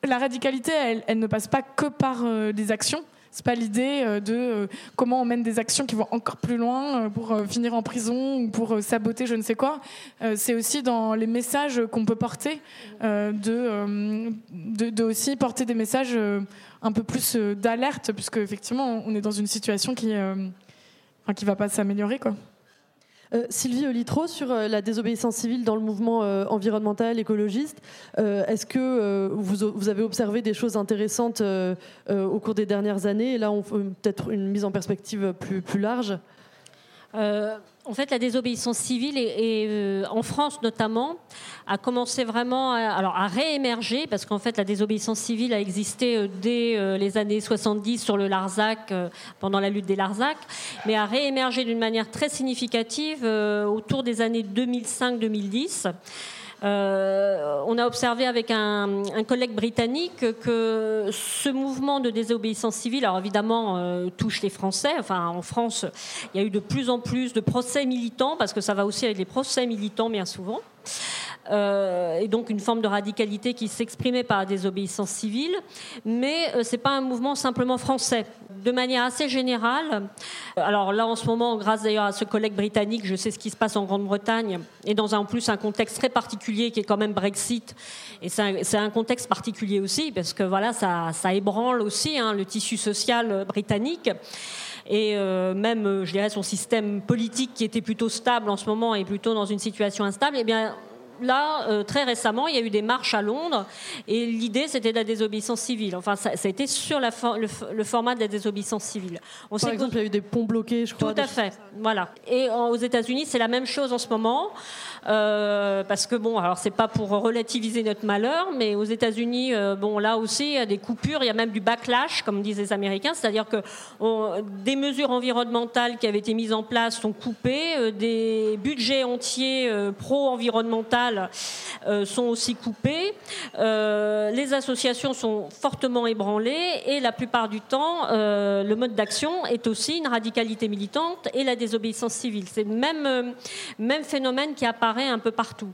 Speaker 4: la radicalité, elle, ne passe pas que par des actions c'est pas l'idée euh, de euh, comment on mène des actions qui vont encore plus loin euh, pour finir en prison ou pour saboter je ne sais quoi. C'est aussi dans les messages qu'on peut porter, de, aussi porter des messages un peu plus d'alerte, puisque effectivement on est dans une situation qui, enfin, qui va pas s'améliorer quoi.
Speaker 3: Euh, Sylvie Olitro, sur euh, la désobéissance civile dans le mouvement euh, environnemental, écologiste, est-ce que vous, avez observé des choses intéressantes au cours des dernières années? Et là, on peut-être une mise en perspective plus, plus large
Speaker 5: en fait, la désobéissance civile, et, euh, en France notamment, a commencé vraiment à, alors, à réémerger, parce qu'en fait, la désobéissance civile a existé euh, dès euh, les années 70 sur le Larzac, pendant la lutte des Larzac, mais a réémergé d'une manière très significative autour des années 2005-2010. Euh, on a observé avec un, collègue britannique que ce mouvement de désobéissance civile, alors évidemment, euh, touche les Français. Enfin, en France, il y a eu de plus en plus de procès militants, parce que ça va aussi avec les procès militants bien souvent. Euh, et donc une forme de radicalité qui s'exprimait par la désobéissance civile. Mais euh, ce n'est pas un mouvement simplement français. De manière assez générale, euh, alors là en ce moment, grâce d'ailleurs à ce collègue britannique, je sais ce qui se passe en Grande-Bretagne, et dans en plus un contexte très particulier qui est quand même Brexit. Et c'est un, contexte particulier aussi, parce que voilà, ça, ébranle aussi hein, le tissu social britannique et même, je dirais, son système politique qui était plutôt stable en ce moment est plutôt dans une situation instable, eh bien, là, euh, très récemment, il y a eu des marches à Londres et l'idée, c'était de la désobéissance civile. Enfin, ça, a été sur la le, format de la désobéissance civile.
Speaker 3: On Par exemple, il y a eu des ponts bloqués, je crois.
Speaker 5: Tout à fait, voilà. Et aux États-Unis, c'est la même chose en ce moment. Euh, parce que bon, alors c'est pas pour relativiser notre malheur, mais aux États-Unis, euh, bon là aussi, il y a des coupures, il y a même du backlash, comme disent les Américains, c'est-à-dire que des mesures environnementales qui avaient été mises en place sont coupées, des budgets entiers pro-environnemental sont aussi coupés, les associations sont fortement ébranlées et la plupart du temps, le mode d'action est aussi une radicalité militante et la désobéissance civile. C'est le même, même phénomène qui apparaît un peu partout.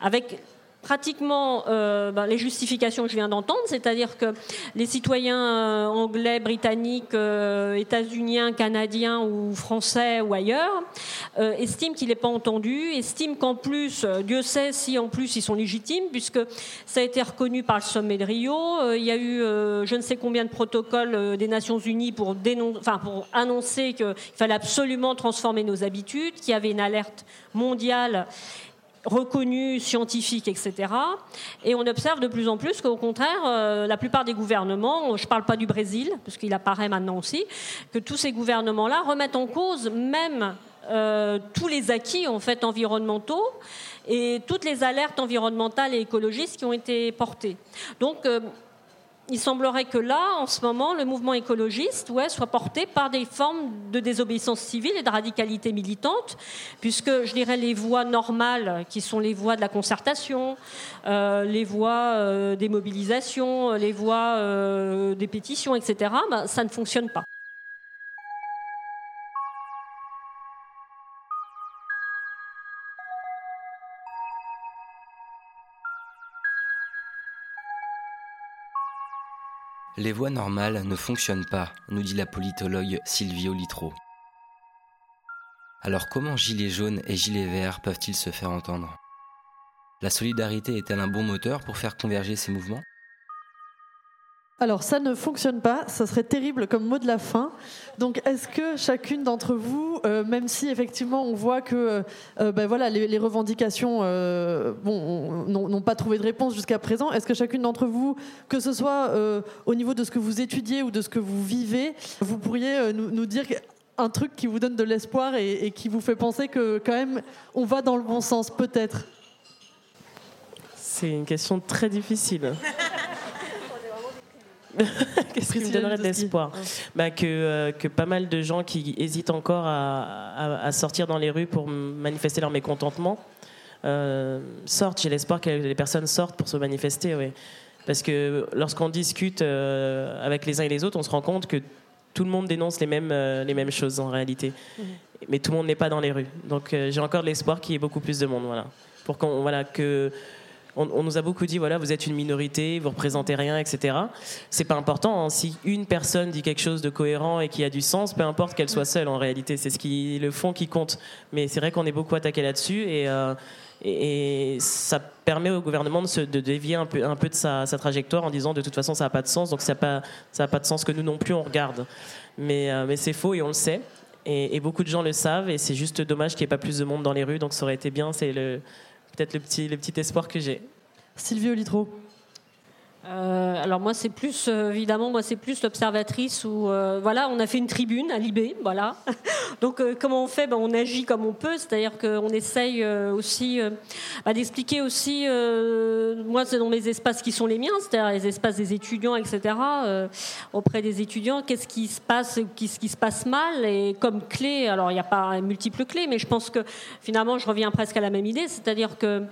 Speaker 5: Avec pratiquement euh, ben, les justifications que je viens d'entendre, c'est-à-dire que les citoyens euh, anglais, britanniques, euh, états-uniens, canadiens ou français ou ailleurs estiment qu'il n'est pas entendu, estiment qu'en plus, Dieu sait si en plus ils sont légitimes, puisque ça a été reconnu par le sommet de Rio. il y a eu je ne sais combien de protocoles des Nations Unies pour, pour annoncer qu'il fallait absolument transformer nos habitudes, qu'il y avait une alerte mondiale reconnus, scientifiques, etc. Et on observe de plus en plus qu'au contraire, euh, la plupart des gouvernements, je ne parle pas du Brésil, parce qu'il apparaît maintenant aussi, que tous ces gouvernements-là remettent en cause même euh, tous les acquis en fait environnementaux et toutes les alertes environnementales et écologistes qui ont été portées. Donc euh, il semblerait que là, en ce moment, le mouvement écologiste soit porté par des formes de désobéissance civile et de radicalité militante, puisque je dirais les voies normales, qui sont les voies de la concertation, euh, les voies euh, des mobilisations, les voies euh, des pétitions, etc., ben, ça ne fonctionne pas.
Speaker 1: Les voies normales ne fonctionnent pas, nous dit la politologue Sylvie Olitro. Alors comment gilets jaunes et gilets verts peuvent-ils se faire entendre? La solidarité est-elle un bon moteur pour faire converger ces mouvements?
Speaker 3: Alors ça ne fonctionne pas, ça serait terrible comme mot de la fin. Donc est-ce que chacune d'entre vous, euh, même si effectivement on voit que euh, euh, ben voilà, les, revendications bon, n'ont pas trouvé de réponse jusqu'à présent, est-ce que chacune d'entre vous, que ce soit au niveau de ce que vous étudiez ou de ce que vous vivez, vous pourriez nous, dire un truc qui vous donne de l'espoir et qui vous fait penser que quand même on va dans le bon sens peut-être?
Speaker 6: C'est une question très difficile. Qu'est-ce qui me donnerait de l'espoir bah, que, euh, que pas mal de gens qui hésitent encore à, à, sortir dans les rues pour manifester leur mécontentement euh, sortent. J'ai l'espoir que les personnes sortent pour se manifester. Oui. Parce que lorsqu'on discute euh, avec les uns et les autres, on se rend compte que tout le monde dénonce les mêmes, les mêmes choses en réalité. Mhm. Mais tout le monde n'est pas dans les rues. Donc j'ai encore de l'espoir qu'il y ait beaucoup plus de monde. Voilà. Pour qu'on, voilà, que on, nous a beaucoup dit voilà, vous êtes une minorité, vous représentez rien, etc. C'est pas important. Hein. Si une personne dit quelque chose de cohérent et qui a du sens, peu importe qu'elle soit seule en réalité, c'est ce qui le fond qui compte. Mais c'est vrai qu'on est beaucoup attaqué là-dessus et, euh, ça permet au gouvernement de, dévier un peu, un peu de sa, trajectoire en disant de toute façon ça n'a pas de sens, donc ça n'a pas, pas de sens que nous non plus on regarde. Mais, euh, mais c'est faux et on le sait. Et, beaucoup de gens le savent et c'est juste dommage qu'il n'y ait pas plus de monde dans les rues, donc ça aurait été bien. C'est le, peut-être le petit, le petit espoir que j'ai.
Speaker 3: Sylvie Olitro.
Speaker 5: Euh, alors moi c'est plus euh, évidemment moi c'est plus l'observatrice où euh, voilà on a fait une tribune à Libé voilà. Donc comment on fait? Ben, on agit comme on peut c'est-à-dire qu'on essaye aussi bah, d'expliquer aussi moi c'est dans mes espaces qui sont les miens c'est-à-dire les espaces des étudiants etc auprès des étudiants qu'est-ce qui se passe qu'est-ce qui se passe mal et comme clé alors il n'y a pas multiples clés mais je pense que finalement je reviens presque à la même idée c'est-à-dire que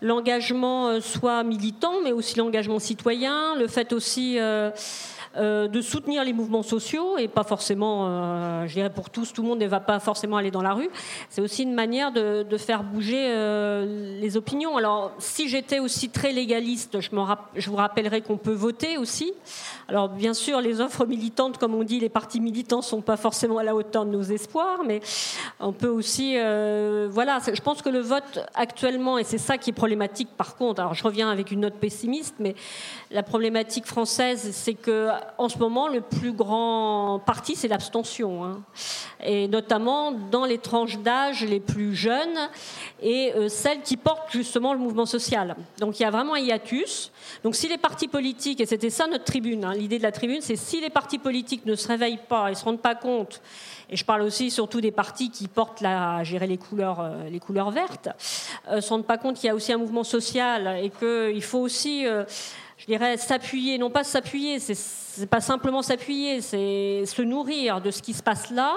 Speaker 5: l'engagement euh, soit militant, mais aussi l'engagement citoyen, le fait aussi euh, euh, de soutenir les mouvements sociaux et pas forcément, je dirais pour tous, tout le monde ne va pas forcément aller dans la rue. C'est aussi une manière de, faire bouger les opinions. Alors, si j'étais aussi très légaliste, je, vous rappellerai qu'on peut voter aussi. Alors bien sûr, les offres militantes, comme on dit, les partis militants sont pas forcément à la hauteur de nos espoirs, mais on peut aussi, euh, voilà, je pense que le vote actuellement, et c'est ça qui est problématique par contre. Alors je reviens avec une note pessimiste, mais la problématique française, c'est que en ce moment, le plus grand parti, c'est l'abstention, hein. et notamment dans les tranches d'âge les plus jeunes et euh, celles qui portent justement le mouvement social. Donc il y a vraiment un hiatus. Donc si les partis politiques, et c'était ça notre tribune, hein, l'idée de la tribune, c'est si les partis politiques ne se réveillent pas et se rendent pas compte, et je parle aussi surtout des partis qui portent la, gérer les couleurs, euh, les couleurs vertes, euh, se rendent pas compte qu'il y a aussi un mouvement social et qu'il faut aussi, euh, je dirais, s'appuyer, non pas s'appuyer, c'est pas simplement s'appuyer, c'est se nourrir de ce qui se passe là.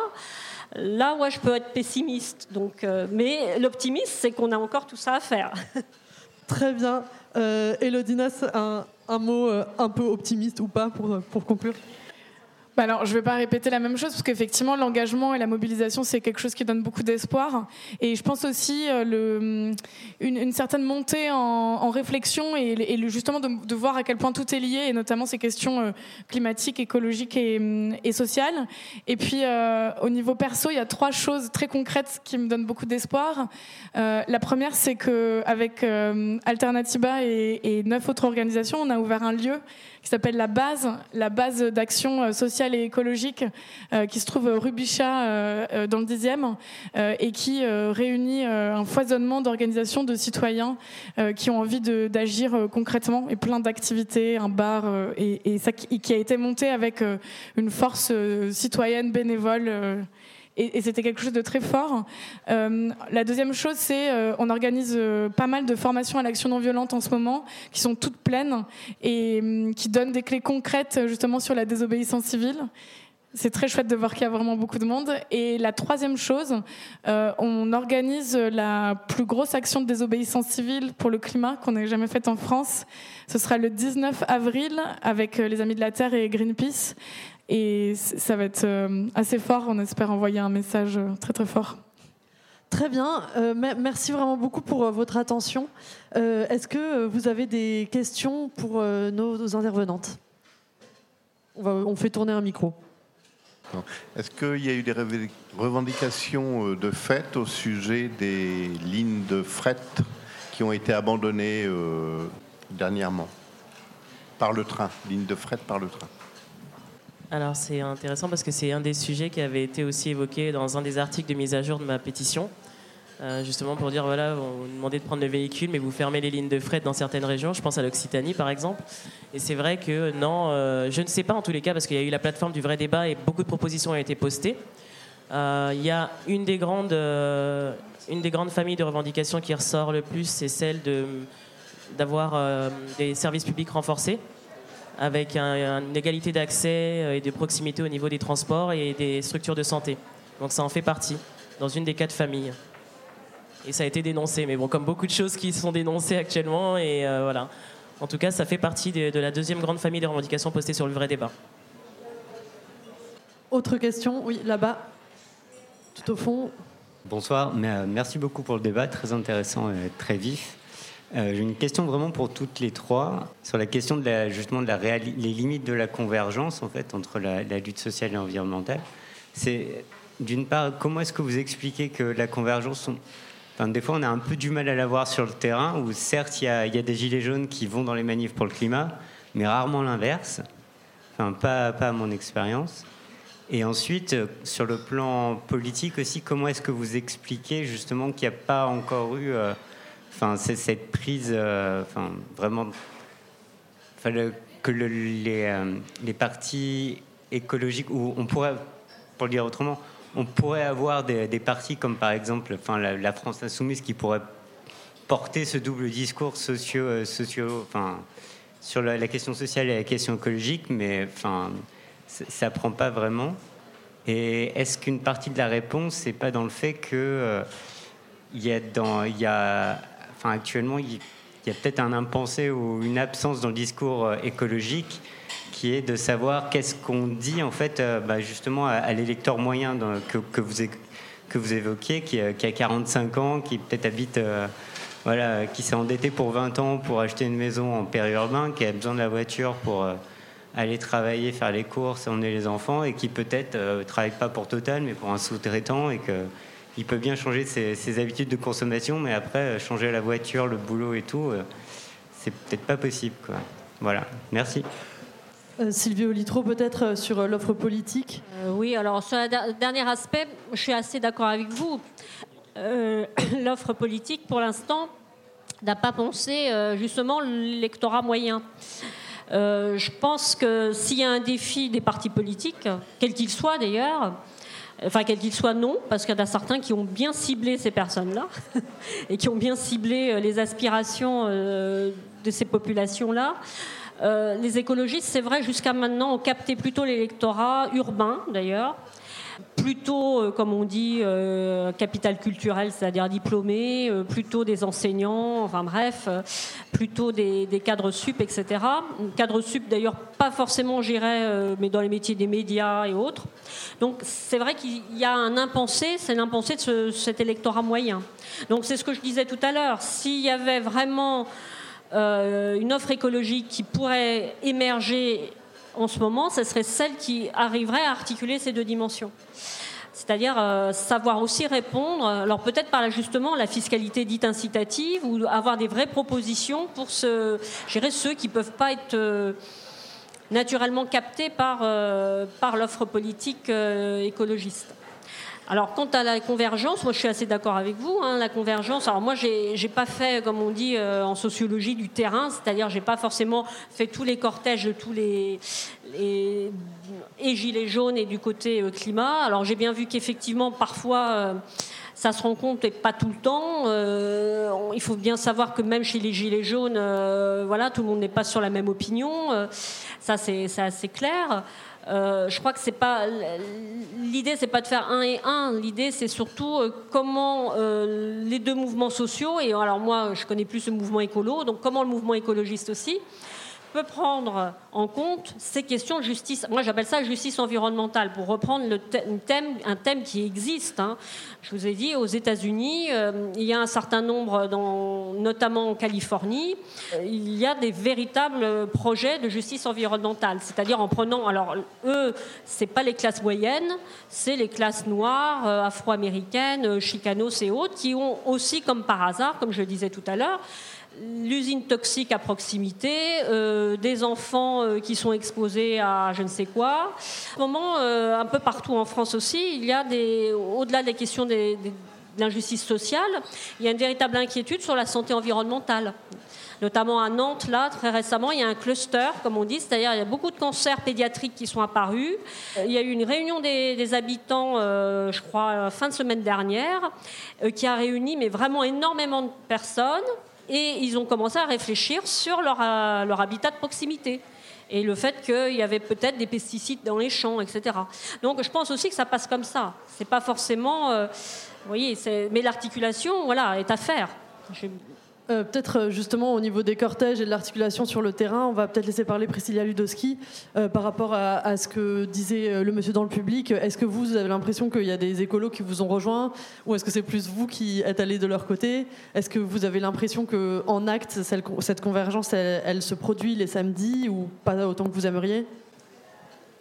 Speaker 5: Là, ouais, je peux être pessimiste. Donc, euh, mais l'optimisme, c'est qu'on a encore tout ça à faire.
Speaker 3: Très bien. Euh, Elodinas, un, un mot euh, un peu optimiste ou pas pour, pour conclure?
Speaker 4: Bah alors, je ne vais pas répéter la même chose parce qu'effectivement, l'engagement et la mobilisation, c'est quelque chose qui donne beaucoup d'espoir. Et je pense aussi euh, le, une, certaine montée en, réflexion et, justement de, voir à quel point tout est lié, et notamment ces questions euh, climatiques, écologiques et, et sociales. Et puis, euh, au niveau perso, il y a trois choses très concrètes qui me donnent beaucoup d'espoir. la première, c'est qu'avec Alternativa et neuf autres organisations, on a ouvert un lieu qui s'appelle la base, la base d'action euh, sociale et écologique, euh, qui se trouve rue Bichat euh, dans le 10e, et qui réunit un foisonnement d'organisations de citoyens qui ont envie d'agir concrètement et plein d'activités, un bar, et, et, ça qui a été monté avec une force citoyenne bénévole et, c'était quelque chose de très fort. Euh, la deuxième chose, c'est euh, on organise euh, pas mal de formations à l'action non violente en ce moment, qui sont toutes pleines et hum, qui donnent des clés concrètes justement sur la désobéissance civile. C'est très chouette de voir qu'il y a vraiment beaucoup de monde. Et la troisième chose, on organise la plus grosse action de désobéissance civile pour le climat qu'on ait jamais faite en France. Ce sera le 19 avril avec les Amis de la Terre et Greenpeace. Et ça va être euh, assez fort. On espère envoyer un message euh, très très fort.
Speaker 3: Très bien. Euh, merci vraiment beaucoup pour votre attention. Est-ce que vous avez des questions pour nos, intervenantes? On, fait tourner un micro.
Speaker 7: Est-ce qu'il y a eu des revendications de fait au sujet des lignes de fret qui ont été abandonnées dernièrement? Par le train, lignes de fret par le train
Speaker 6: alors c'est intéressant parce que c'est un des sujets qui avait été aussi évoqué dans un des articles de mise à jour de ma pétition. Euh, justement pour dire voilà, on vous demandait de prendre le véhicule, mais vous fermez les lignes de fret dans certaines régions. Je pense à l'Occitanie par exemple. Et c'est vrai que non, euh, je ne sais pas en tous les cas parce qu'il y a eu la plateforme du vrai débat et beaucoup de propositions ont été postées. Euh, il y a une des grandes, familles de revendications qui ressort le plus, c'est celle d'avoir des services publics renforcés. Avec une égalité d'accès et de proximité au niveau des transports et des structures de santé. Donc ça en fait partie, dans une des quatre familles. Et ça a été dénoncé, mais bon, comme beaucoup de choses qui sont dénoncées actuellement, et voilà. En tout cas, ça fait partie de, de la deuxième grande famille des revendications postées sur le vrai débat.
Speaker 3: Autre question Oui, là-bas, tout au fond.
Speaker 8: Bonsoir, euh, merci beaucoup pour le débat, très intéressant et très vif. Euh, j'ai une question vraiment pour toutes les trois sur la question de la, justement de les limites de la convergence en fait entre la, lutte sociale et environnementale. C'est d'une part comment est-ce que vous expliquez que la convergence des fois, on a un peu du mal à la voir sur le terrain, où certes, il y, a, des gilets jaunes qui vont dans les manifs pour le climat, mais rarement l'inverse. Enfin, pas, pas à mon expérience. Et ensuite, euh, sur le plan politique aussi, comment est-ce que vous expliquez justement qu'il n'y a pas encore eu euh, enfin, cette prise, euh, enfin, vraiment, que les, les partis écologiques, ou on pourrait, pour le dire autrement, on pourrait avoir des, partis comme par exemple enfin, la, France insoumise qui pourrait porter ce double discours socio, euh, enfin, sur la, question sociale et la question écologique, mais enfin, ça ne prend pas vraiment. Et est-ce qu'une partie de la réponse, n'est pas dans le fait que euh, il y a dans, il y a, enfin, actuellement, il y a peut-être un impensé ou une absence dans le discours euh, écologique qui est de savoir qu'est-ce qu'on dit en fait euh, bah, justement à, l'électeur moyen que, vous, que vous évoquiez, qui, qui, a 45 ans, qui peut-être habite, euh, voilà, qui s'est endetté pour 20 ans pour acheter une maison en périurbain, qui a besoin de la voiture pour euh, aller travailler, faire les courses, emmener les enfants, et qui peut-être ne travaille pas pour Total, mais pour un sous-traitant, et que il peut bien changer ses, ses, habitudes de consommation, mais après changer la voiture, le boulot et tout, c'est peut-être pas possible. Quoi. Voilà, merci.
Speaker 3: Euh, Sylvie Olitro, peut-être euh, sur euh, l'offre politique
Speaker 5: Oui, alors sur le dernier aspect, je suis assez d'accord avec vous. l'offre politique, pour l'instant, n'a pas pensé justement l'électorat moyen. je pense que s'il y a un défi des partis politiques, quel qu'il soit d'ailleurs, enfin quel qu'il soit non, parce qu'il y en a certains qui ont bien ciblé ces personnes-là et qui ont bien ciblé les aspirations de ces populations-là. Euh, les écologistes, c'est vrai, jusqu'à maintenant, ont capté plutôt l'électorat urbain, d'ailleurs, plutôt, euh, comme on dit, euh, capital culturel, c'est-à-dire diplômé, plutôt des enseignants, enfin bref, plutôt des, cadres sup, etc. Cadres sup, d'ailleurs, pas forcément, j'irais, mais dans les métiers des médias et autres. Donc, c'est vrai qu'il y a un impensé, c'est l'impensé de cet électorat moyen. Donc, c'est ce que je disais tout à l'heure. S'il y avait vraiment euh, une offre écologique qui pourrait émerger en ce moment, ce serait celle qui arriverait à articuler ces deux dimensions. C'est-à-dire euh, savoir aussi répondre, alors peut-être par justement la fiscalité dite incitative ou avoir des vraies propositions pour ce, gérer ceux qui ne peuvent pas être euh, naturellement captés par, par l'offre politique écologiste. Alors, quant à la convergence, moi je suis assez d'accord avec vous. Hein, la convergence, alors moi j'ai pas fait, comme on dit euh, en sociologie, du terrain, c'est-à-dire j'ai pas forcément fait tous les cortèges de tous les, et gilets jaunes et du côté euh, climat. Alors j'ai bien vu qu'effectivement parfois. Euh, ça se rencontre et pas tout le temps. il faut bien savoir que même chez les gilets jaunes, voilà, tout le monde n'est pas sur la même opinion. ça, c'est assez clair. Euh, je crois que c'est pas l'idée, c'est pas de faire un et un. L'idée, c'est surtout euh, comment euh, les deux mouvements sociaux. Et alors moi, je connais plus ce mouvement écolo, donc comment le mouvement écologiste aussi peut prendre en compte ces questions de justice. Moi, j'appelle ça justice environnementale, pour reprendre un thème qui existe. Hein. Je vous ai dit, aux États-Unis, euh, il y a un certain nombre, notamment en Californie, euh, il y a des véritables projets de justice environnementale. C'est-à-dire en prenant, alors eux, c'est pas les classes moyennes, c'est les classes noires, euh, afro-américaines, chicanos et autres, qui ont aussi, comme par hasard, comme je le disais tout à l'heure, l'usine toxique à proximité, euh, des enfants euh, qui sont exposés à je ne sais quoi. Ce moment, euh, un peu partout en France aussi, il y a des, au-delà des questions de l'injustice sociale, il y a une véritable inquiétude sur la santé environnementale. Notamment à Nantes, là, très récemment, il y a un cluster, comme on dit, c'est-à-dire il y a beaucoup de cancers pédiatriques qui sont apparus. Il y a eu une réunion des, habitants, je crois, fin de semaine dernière, qui a réuni mais vraiment énormément de personnes Et ils ont commencé à réfléchir sur leur, euh, leur habitat de proximité et le fait qu'il y avait peut-être des pesticides dans les champs, etc. Donc je pense aussi que ça passe comme ça. C'est pas forcément, euh, vous voyez, mais l'articulation, voilà, est à faire.
Speaker 3: Euh, peut-être euh, justement au niveau des cortèges et de l'articulation sur le terrain, on va peut-être laisser parler Priscilla Ludowski euh, par rapport à, ce que disait le monsieur dans le public. Est-ce que vous, avez l'impression qu'il y a des écolos qui vous ont rejoint ou est-ce que c'est plus vous qui êtes allés de leur côté? Est-ce que vous avez l'impression qu'en acte, cette convergence, elle se produit les samedis ou pas autant que vous aimeriez?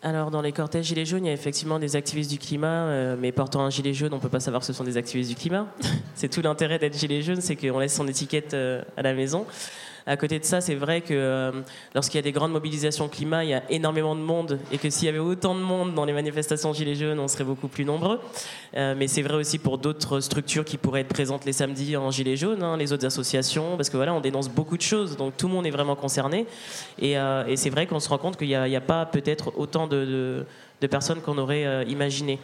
Speaker 6: Alors, dans les cortèges Gilets jaunes, il y a effectivement des activistes du climat, euh, mais portant un gilet jaune, on ne peut pas savoir que ce sont des activistes du climat. c'est tout l'intérêt d'être gilet jaune, c'est qu'on laisse son étiquette euh, à la maison. À côté de ça, c'est vrai que euh, lorsqu'il y a des grandes mobilisations climat, il y a énormément de monde et que s'il y avait autant de monde dans les manifestations Gilets jaunes, on serait beaucoup plus nombreux. Euh, mais c'est vrai aussi pour d'autres structures qui pourraient être présentes les samedis en Gilets jaunes, hein, les autres associations, parce que voilà, on dénonce beaucoup de choses, donc tout le monde est vraiment concerné. Et, euh, c'est vrai qu'on se rend compte qu'il n'y a, pas peut-être autant de, personnes qu'on aurait imaginé.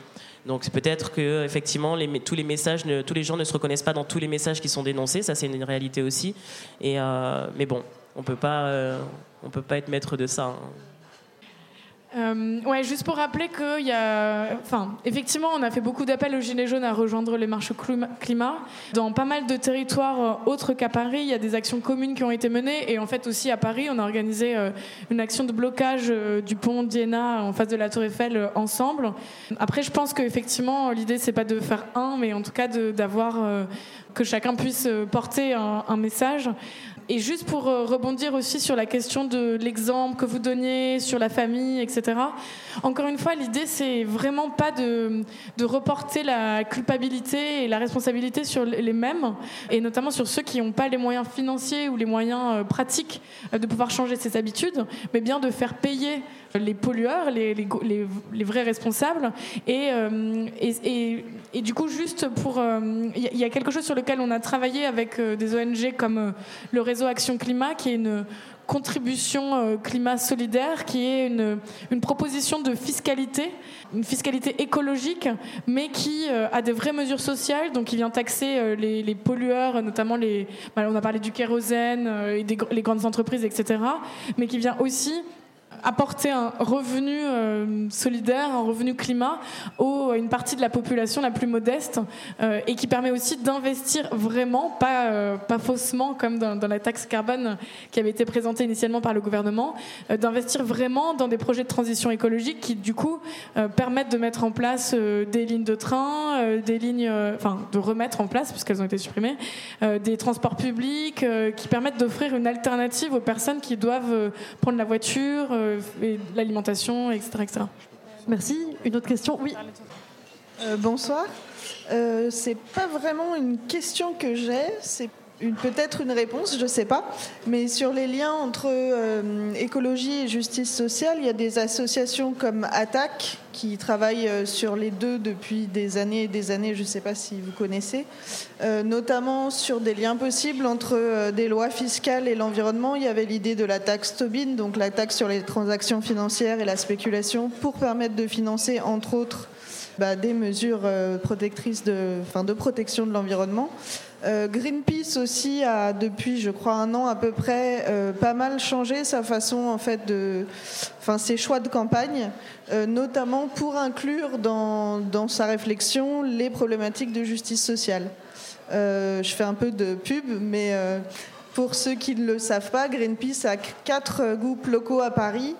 Speaker 6: Donc peut-être que effectivement tous les messages, tous les gens ne se reconnaissent pas dans tous les messages qui sont dénoncés. Ça c'est une réalité aussi. Et euh, mais bon, on peut pas, euh, on peut pas être maître de ça. Hein.
Speaker 4: Euh, ouais, juste pour rappeler qu'il y a. Enfin, effectivement, on a fait beaucoup d'appels aux Gilets jaunes à rejoindre les marches climat. Dans pas mal de territoires euh, autres qu'à Paris, il y a des actions communes qui ont été menées. Et en fait, aussi à Paris, on a organisé euh, une action de blocage du pont d'Iéna en face de la Tour Eiffel ensemble. Après, je pense qu'effectivement, l'idée, c'est pas de faire un, mais en tout cas d'avoir. que chacun puisse porter un message. Et juste pour euh, rebondir aussi sur la question de l'exemple que vous donniez sur la famille, etc. Encore une fois, l'idée, c'est vraiment pas de, de, reporter la culpabilité et la responsabilité sur les mêmes, et notamment sur ceux qui n'ont pas les moyens financiers ou les moyens euh, pratiques euh, de pouvoir changer ses habitudes, mais bien de faire payer les pollueurs, les, les, vrais responsables. Et, et, du coup, juste pour... Il y, a quelque chose sur lequel on a travaillé avec des ONG comme le réseau Action Climat, qui est une contribution euh, climat solidaire, qui est une, une, proposition de fiscalité, une fiscalité écologique, mais qui euh, a des vraies mesures sociales, donc qui vient taxer euh, les, pollueurs, notamment les, bah, on a parlé du kérosène et les grandes entreprises, etc., mais qui vient aussi apporter un revenu euh, solidaire, un revenu climat à une partie de la population la plus modeste euh, et qui permet aussi d'investir vraiment, pas, euh, pas faussement comme dans, la taxe carbone qui avait été présentée initialement par le gouvernement, d'investir vraiment dans des projets de transition écologique qui du coup permettent de mettre en place des lignes de train, des lignes, enfin de remettre en place puisqu'elles ont été supprimées, des transports publics qui permettent d'offrir une alternative aux personnes qui doivent prendre la voiture et l'alimentation, etc., etc.
Speaker 3: Merci. Une autre question? Oui.
Speaker 9: Euh, bonsoir. Euh, c'est pas vraiment une question que j'ai, c'est peut-être une réponse, je ne sais pas. Mais sur les liens entre euh, écologie et justice sociale, il y a des associations comme ATTAC qui travaillent euh, sur les deux depuis des années et des années, je ne sais pas si vous connaissez, euh, notamment sur des liens possibles entre des lois fiscales et l'environnement. Il y avait l'idée de la taxe Tobin, donc la taxe sur les transactions financières et la spéculation, pour permettre de financer, entre autres, bah, des mesures protectrices de, protection de l'environnement. Euh, Greenpeace aussi a depuis, je crois, un an à peu près, euh, pas mal changé sa façon en fait de, enfin ses choix de campagne, euh, notamment pour inclure dans, dans, sa réflexion les problématiques de justice sociale. je fais un peu de pub, mais pour ceux qui ne le savent pas, Greenpeace a quatre groupes locaux à Paris.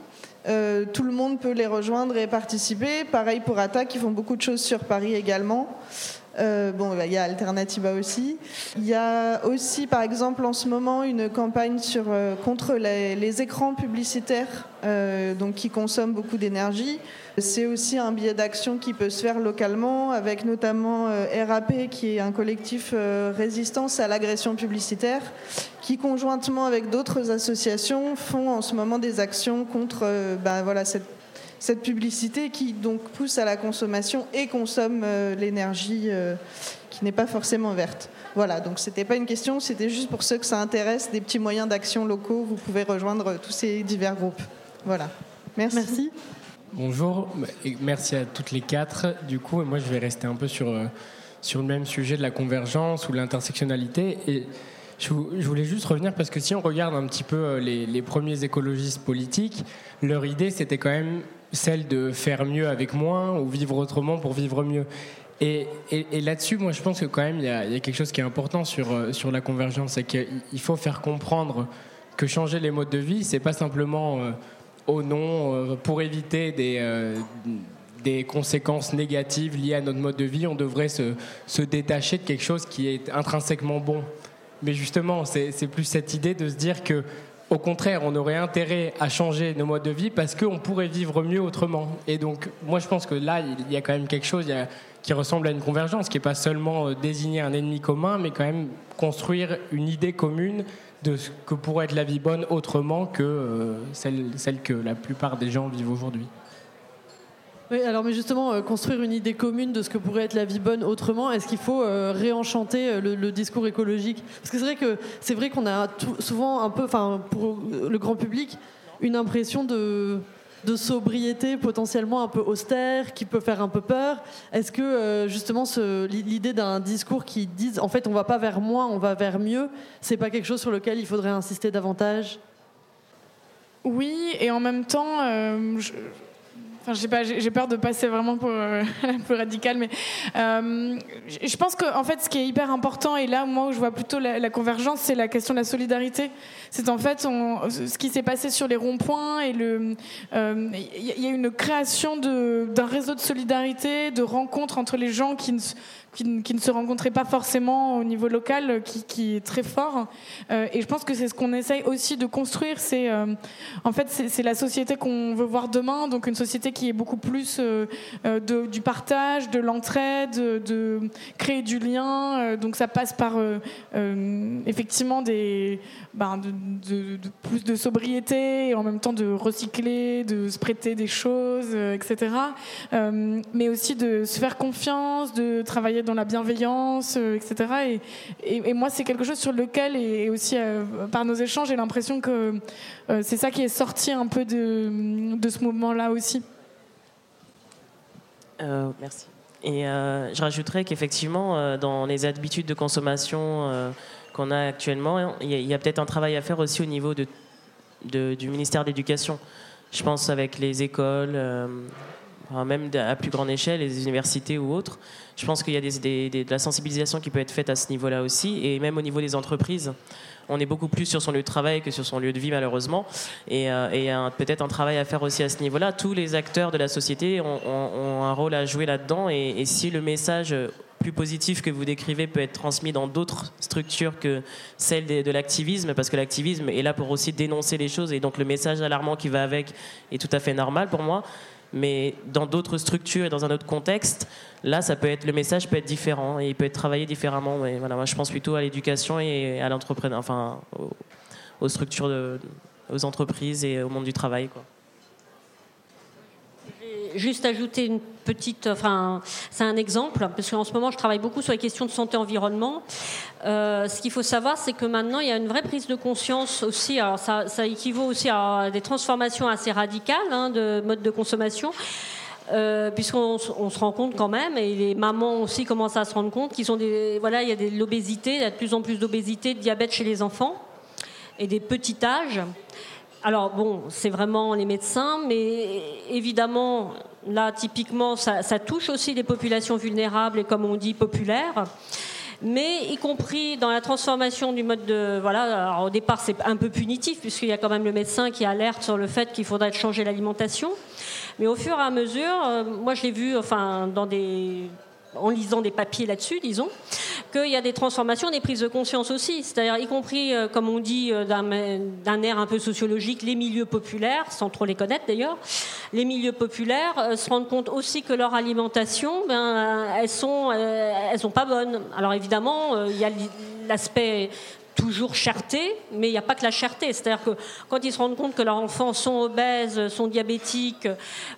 Speaker 9: tout le monde peut les rejoindre et participer. Pareil pour ATA qui font beaucoup de choses sur Paris également. Euh, bon, bah, il y a Alternativa aussi. Il y a aussi, par exemple, en ce moment, une campagne sur, euh, contre les, écrans publicitaires euh, donc, qui consomment beaucoup d'énergie. C'est aussi un biais d'action qui peut se faire localement, avec notamment RAP, qui est un collectif résistance à l'agression publicitaire, qui conjointement avec d'autres associations font en ce moment des actions contre bah, voilà, cette cette publicité qui donc pousse à la consommation et consomme euh, l'énergie euh, qui n'est pas forcément verte. Voilà, donc c'était pas une question, c'était juste pour ceux que ça intéresse, des petits moyens d'action locaux, vous pouvez rejoindre tous ces divers groupes. Voilà. Merci.
Speaker 3: Merci.
Speaker 10: Bonjour, merci à toutes les quatre. Du coup, moi je vais rester un peu sur, euh, sur le même sujet de la convergence ou l'intersectionnalité. Et Je, voulais juste revenir parce que si on regarde un petit peu les, premiers écologistes politiques, leur idée c'était quand même celle de faire mieux avec moins ou vivre autrement pour vivre mieux. Et, là-dessus, moi je pense que quand même il y, a, quelque chose qui est important sur, sur la convergence, c'est qu'il faut faire comprendre que changer les modes de vie, c'est pas simplement au nom pour éviter des des conséquences négatives liées à notre mode de vie, on devrait se, se détacher de quelque chose qui est intrinsèquement bon. Mais justement, c'est plus cette idée de se dire que, au contraire, on aurait intérêt à changer nos modes de vie parce qu'on pourrait vivre mieux autrement. Et donc, moi, je pense que là, il y a quand même quelque chose qui ressemble à une convergence, qui n'est pas seulement euh, désigner un ennemi commun, mais quand même construire une idée commune de ce que pourrait être la vie bonne autrement que euh, celle, celle que la plupart des gens vivent aujourd'hui.
Speaker 3: Oui, alors mais justement, euh, construire une idée commune de ce que pourrait être la vie bonne autrement, est-ce qu'il faut euh, réenchanter euh, le, discours écologique? Parce que c'est vrai que c'est vrai qu'on a souvent un peu, enfin pour le grand public, une impression de sobriété potentiellement un peu austère, qui peut faire un peu peur. Est-ce que justement l'idée d'un discours qui dise en fait on va pas vers moins, on va vers mieux, c'est pas quelque chose sur lequel il faudrait insister davantage?
Speaker 4: Oui, et en même temps, j'ai peur de passer vraiment pour euh, peu radical, mais euh, je pense qu'en en fait, ce qui est hyper important, et là, moi, où je vois plutôt la, convergence, c'est la question de la solidarité. C'est en fait ce qui s'est passé sur les ronds-points et le, il euh, y, a une création d'un réseau de solidarité, de rencontres entre les gens qui ne qui, ne se rencontraient pas forcément au niveau local, qui, est très fort. Euh, et je pense que c'est ce qu'on essaye aussi de construire. C'est euh, en fait c'est la société qu'on veut voir demain, donc une société qui est beaucoup plus euh, du partage, de l'entraide, de, créer du lien. donc ça passe par effectivement des ben, plus de sobriété et en même temps de recycler, de se prêter des choses, etc. mais aussi de se faire confiance, de travailler dans la bienveillance, euh, etc. Et, moi, c'est quelque chose sur lequel, et aussi euh, par nos échanges, j'ai l'impression que euh, c'est ça qui est sorti un peu de, ce mouvement-là aussi.
Speaker 6: merci. Et je rajouterais qu'effectivement, dans les habitudes de consommation qu'on a actuellement, il y a, peut-être un travail à faire aussi au niveau du ministère de l'Éducation. Je pense avec les écoles, même à plus grande échelle, les universités ou autres. Je pense qu'il y a des, de la sensibilisation qui peut être faite à ce niveau-là aussi, et même au niveau des entreprises. On est beaucoup plus sur son lieu de travail que sur son lieu de vie, malheureusement. Et, euh, peut-être un travail à faire aussi à ce niveau-là. Tous les acteurs de la société ont, un rôle à jouer là-dedans. Et, si le message plus positif que vous décrivez peut être transmis dans d'autres structures que celle de, de l'activisme, parce que l'activisme est là pour aussi dénoncer les choses, et donc le message alarmant qui va avec est tout à fait normal pour moi mais dans d'autres structures et dans un autre contexte, là, ça peut être, le message peut être différent et il peut être travaillé différemment. Mais voilà, moi, je pense plutôt à l'éducation et à l'entrepreneur, enfin, aux, structures, aux entreprises et au monde du travail, quoi
Speaker 5: juste ajouter une petite, enfin, c'est un exemple, parce qu'en ce moment, je travaille beaucoup sur les questions de santé environnement. Euh, ce qu'il faut savoir, c'est que maintenant, il y a une vraie prise de conscience aussi. Alors, ça, ça équivaut aussi à des transformations assez radicales hein, de mode de consommation. Euh, puisqu'on on se rend compte quand même, et les mamans aussi commencent à se rendre compte qu'ils ont des, voilà, il y a de l'obésité, il y a de plus en plus d'obésité, de diabète chez les enfants et des petits âges. Alors bon, c'est vraiment les médecins, mais évidemment, là, typiquement, ça, touche aussi les populations vulnérables et, comme on dit, populaires. Mais y compris dans la transformation du mode de... Voilà, au départ, c'est un peu punitif, puisqu'il y a quand même le médecin qui alerte sur le fait qu'il faudrait changer l'alimentation. Mais au fur et à mesure, euh, moi, je l'ai vu enfin, dans des en lisant des papiers là-dessus, disons, qu'il y a des transformations, des prises de conscience aussi. C'est-à-dire, y compris, euh, comme on dit, euh, d'un air un peu sociologique, les milieux populaires, sans trop les connaître d'ailleurs, les milieux populaires euh, se rendent compte aussi que leur alimentation, ben, elles sont, elles sont pas bonnes. Alors évidemment, il y a l'aspect toujours cherté, mais il n'y a pas que la cherté. C'est-à-dire que quand ils se rendent compte que leurs enfants sont obèses, sont diabétiques,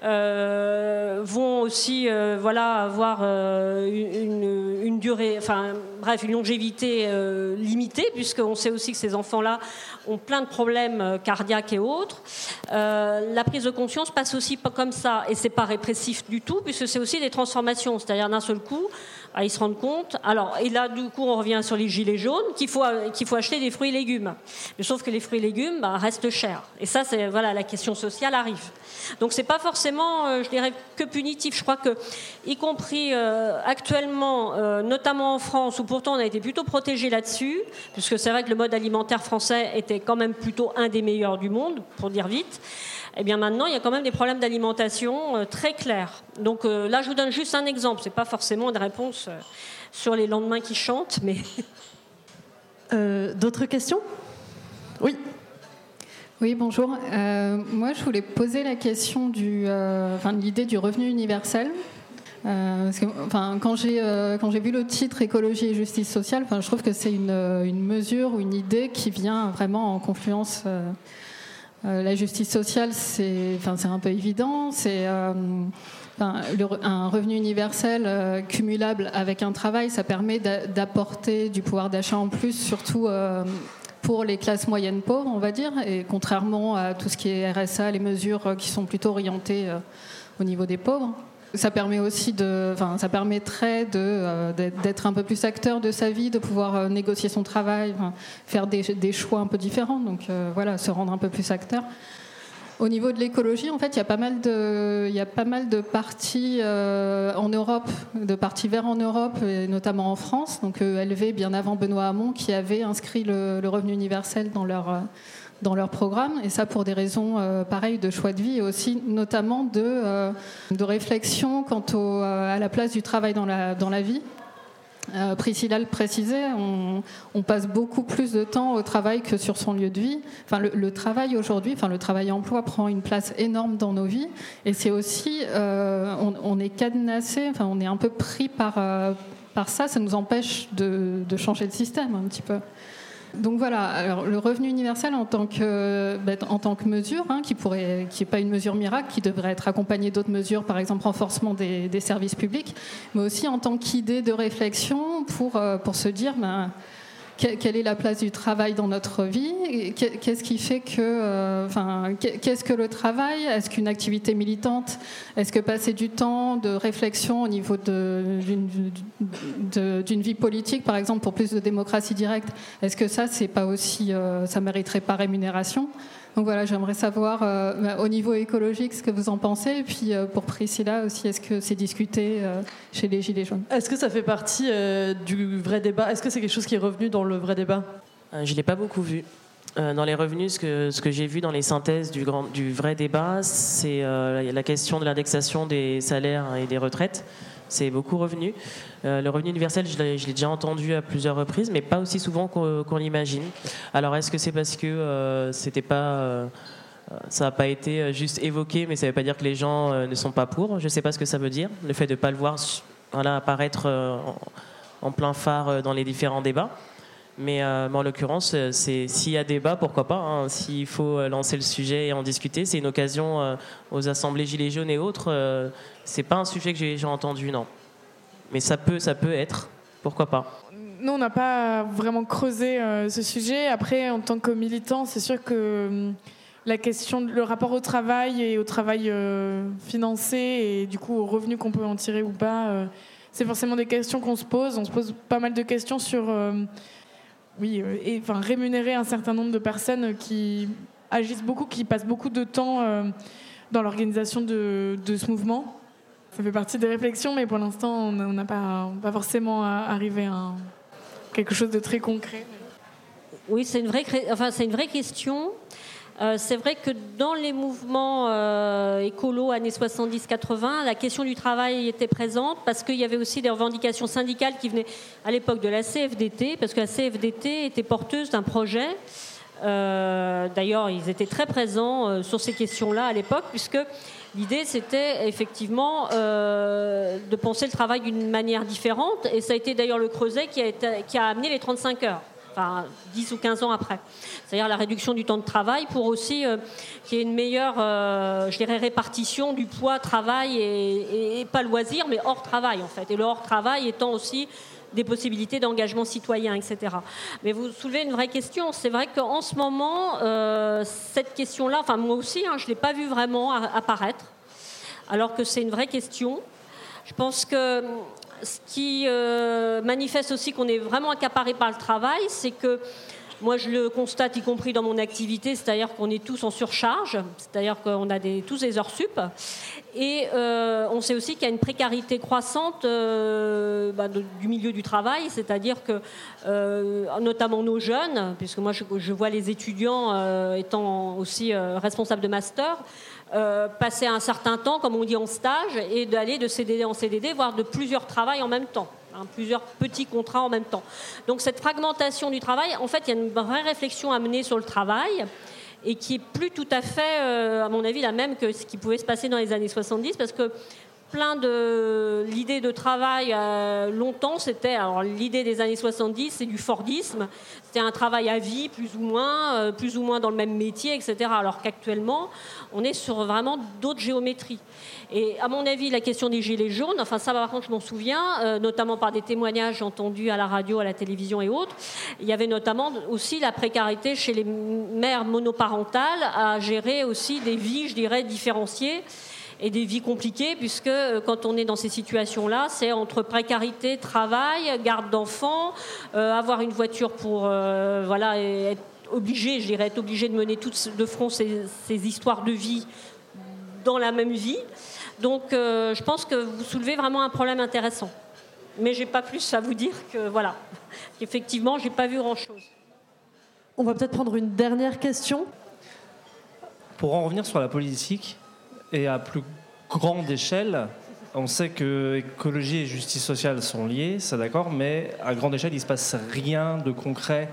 Speaker 5: euh, vont aussi euh, voilà, avoir euh, une, durée, bref, une longévité limitée, puisqu'on sait aussi que ces enfants-là ont plein de problèmes cardiaques et autres. la prise de conscience passe aussi pas comme ça, et c'est pas répressif du tout, puisque c'est aussi des transformations. C'est-à-dire d'un seul coup, ils se rendent compte. Alors, et là, du coup, on revient sur les gilets jaunes, qu'il faut, qu'il faut acheter des fruits et légumes. Mais sauf que les fruits et légumes bah, restent chers. Et ça, c'est voilà, la question sociale arrive. Donc c'est pas forcément, euh, je dirais, que punitif. Je crois que, y compris euh, actuellement, euh, notamment en France, où pourtant on a été plutôt protégé là-dessus, puisque c'est vrai que le mode alimentaire français était quand même plutôt un des meilleurs du monde, pour dire vite. Eh bien maintenant, il y a quand même des problèmes d'alimentation très clairs. Donc là, je vous donne juste un exemple. C'est pas forcément une réponse sur les lendemains qui chantent, mais.
Speaker 3: D'autres questions? Oui.
Speaker 11: Oui, bonjour. Euh, moi, je voulais poser la question du, euh, enfin, de l'idée du revenu universel. Euh, parce que, enfin, quand j'ai quand j'ai vu le titre écologie et justice sociale, enfin, je trouve que c'est une, une, mesure ou une idée qui vient vraiment en confluence. La justice sociale, c'est un peu évident. C'est Enfin, un revenu universel cumulable avec un travail, ça permet d'apporter du pouvoir d'achat en plus, surtout pour les classes moyennes pauvres, on va dire, et contrairement à tout ce qui est RSA, les mesures qui sont plutôt orientées euh, au niveau des pauvres. Ça permet aussi de, enfin, ça permettrait de, euh, d'être un peu plus acteur de sa vie, de pouvoir euh, négocier son travail, faire des, choix un peu différents. Donc voilà, se rendre un peu plus acteur. Au niveau de l'écologie, en fait, il y a pas mal de, il y a pas mal de partis euh, en Europe, de partis verts en Europe, et notamment en France. Donc ELV, bien avant Benoît Hamon, qui avait inscrit le, revenu universel dans leur euh, dans leur programme, et ça pour des raisons euh, pareilles de choix de vie et aussi notamment de, de réflexion quant au, à la place du travail dans la, dans la vie. Euh, Priscilla le précisait, on, passe beaucoup plus de temps au travail que sur son lieu de vie. Enfin, le, travail aujourd'hui, enfin le travail emploi prend une place énorme dans nos vies, et c'est aussi, euh, on, est cadenassé, enfin on est un peu pris par euh, par ça, ça nous empêche de, de changer de système un petit peu. Donc voilà, alors le revenu universel en tant que, ben, en tant que mesure, hein, qui n'est pas une mesure miracle, qui devrait être accompagnée d'autres mesures, par exemple renforcement des, services publics, mais aussi en tant qu'idée de réflexion pour, euh, pour se dire, ben, quelle est la place du travail dans notre vie Qu'est-ce qui fait que, euh, enfin, qu'est-ce que le travail? Est-ce qu'une activité militante? Est-ce que passer du temps de réflexion au niveau d'une vie politique, par exemple, pour plus de démocratie directe? Est-ce que ça, c'est pas aussi, euh, ça mériterait pas rémunération? Donc voilà, j'aimerais savoir euh, bah, au niveau écologique ce que vous en pensez. Et puis euh, pour Priscilla aussi, est-ce que c'est discuté euh, chez les Gilets jaunes?
Speaker 3: Est-ce que ça fait partie du vrai débat? Est-ce que c'est quelque chose qui est revenu dans le vrai débat?
Speaker 6: Je ne l'ai pas beaucoup vu. dans les revenus, ce que, ce que j'ai vu dans les synthèses du, grand, du vrai débat, c'est la question de l'indexation des salaires et des retraites c'est beaucoup revenu. Euh, le revenu universel, je l'ai déjà entendu à plusieurs reprises, mais pas aussi souvent qu'on l'imagine. Alors, est-ce que c'est parce que euh, c'était pas, euh, ça n'a pas été juste évoqué, mais ça ne veut pas dire que les gens ne sont pas pour? Je ne sais pas ce que ça veut dire, le fait de ne pas le voir apparaître en, plein phare dans les différents débats. Mais, en l'occurrence, s'il y a débat, pourquoi pas. Hein. S'il faut lancer le sujet et en discuter, c'est une occasion aux assemblées Gilets jaunes et autres c'est pas un sujet que j'ai entendu, non. Mais ça peut, ça peut être. Pourquoi pas?
Speaker 4: Nous, on n'a pas vraiment creusé euh, ce sujet. Après, en tant que militant, c'est sûr que hum, la question, le rapport au travail et au travail euh, financé et du coup aux revenus qu'on peut en tirer ou pas, euh, c'est forcément des questions qu'on se pose. On se pose pas mal de questions sur, oui, et, enfin, rémunérer un certain nombre de personnes qui agissent beaucoup, qui passent beaucoup de temps dans l'organisation de, de, ce mouvement ça fait partie des réflexions, mais pour l'instant, on n'a pas, forcément arrivé à quelque chose de très concret.
Speaker 5: Oui, c'est une vraie, enfin, une vraie question. Euh, c'est vrai que dans les mouvements euh, années 70-80, la question du travail était présente parce qu'il y avait aussi des revendications syndicales qui venaient à l'époque de la CFDT, parce que la CFDT était porteuse d'un projet. Euh, d'ailleurs, ils étaient très présents sur ces questions-là à l'époque, puisque L'idée, c'était effectivement euh, de penser le travail d'une manière différente, et ça a été d'ailleurs le creuset qui a, amené les 35 heures. Enfin, 10 ou 15 ans après. C'est-à-dire la réduction du temps de travail pour aussi euh, qu'il y ait une meilleure, euh, je dirais, répartition du poids travail et, et, pas loisir, mais hors travail en fait. Et le hors travail étant aussi des possibilités d'engagement citoyen, etc. Mais vous soulevez une vraie question. C'est vrai qu'en ce moment, euh, cette question-là, enfin moi aussi, hein, je ne l'ai pas vu vraiment apparaître, alors que c'est une vraie question. Je pense que ce qui euh, manifeste aussi qu'on est vraiment accaparé par le travail, c'est que Moi, je le constate, y compris dans mon activité, c'est-à-dire qu'on est tous en surcharge, c'est-à-dire qu'on a tous des heures sup. Et euh, on sait aussi qu'il y a une précarité croissante euh, bah, du milieu du travail, c'est-à-dire que, euh, notamment nos jeunes, puisque moi je, vois les étudiants étant aussi responsables de master, passer un certain temps, comme on dit, en stage et d'aller de CDD en CDD, voire de plusieurs travails en même temps. Hein, plusieurs petits contrats en même temps. Donc cette fragmentation du travail, en fait, il y a une vraie réflexion à mener sur le travail et qui est plus tout à fait, euh, à mon avis, la même que ce qui pouvait se passer dans les années 70, parce que plein de l'idée de travail euh, longtemps c'était alors l'idée des années 70 c'est du Fordisme. C'était un travail à vie plus ou moins euh, plus ou moins dans le même métier etc alors qu'actuellement on est sur vraiment d'autres géométries. Et à mon avis la question des gilets jaunes enfin ça par contre je m'en souviens euh, notamment par des témoignages entendus à la radio à la télévision et autres. Il y avait notamment aussi la précarité chez les mères monoparentales à gérer aussi des vies je dirais différenciées et des vies compliquées, puisque euh, quand on est dans ces situations-là, c'est entre précarité, travail, garde d'enfants, euh, avoir une voiture pour euh, voilà, être obligé, je dirais, être obligé de mener toutes de front ces, histoires de vie dans la même vie. Donc je pense que vous soulevez vraiment un problème intéressant. Mais j'ai pas plus à vous dire que voilà. Effectivement, j'ai pas vu grand-chose.
Speaker 3: On va peut-être prendre une dernière question.
Speaker 12: Pour en revenir sur la politique, et à plus grande échelle, on sait que écologie et justice sociale sont liées, c'est d'accord, mais à grande échelle, il ne se passe rien de concret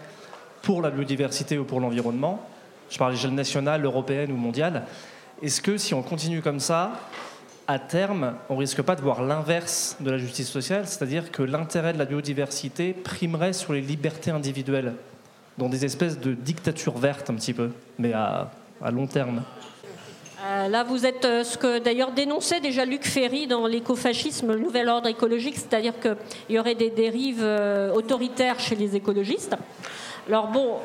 Speaker 12: pour la biodiversité ou pour l'environnement. Je parle à l'échelle nationale, européenne ou mondiale. Est-ce que si on continue comme ça, à terme, on risque pas de voir l'inverse de la justice sociale, c'est-à-dire que l'intérêt de la biodiversité primerait sur les libertés individuelles, dans des espèces de dictatures vertes un petit peu, mais à long terme?
Speaker 5: Euh, là, vous êtes euh, ce que d'ailleurs dénonçait déjà Luc Ferry dans l'écofascisme, le nouvel ordre écologique, c'est-à-dire qu'il y aurait des dérives euh, autoritaires chez les écologistes. Alors bon,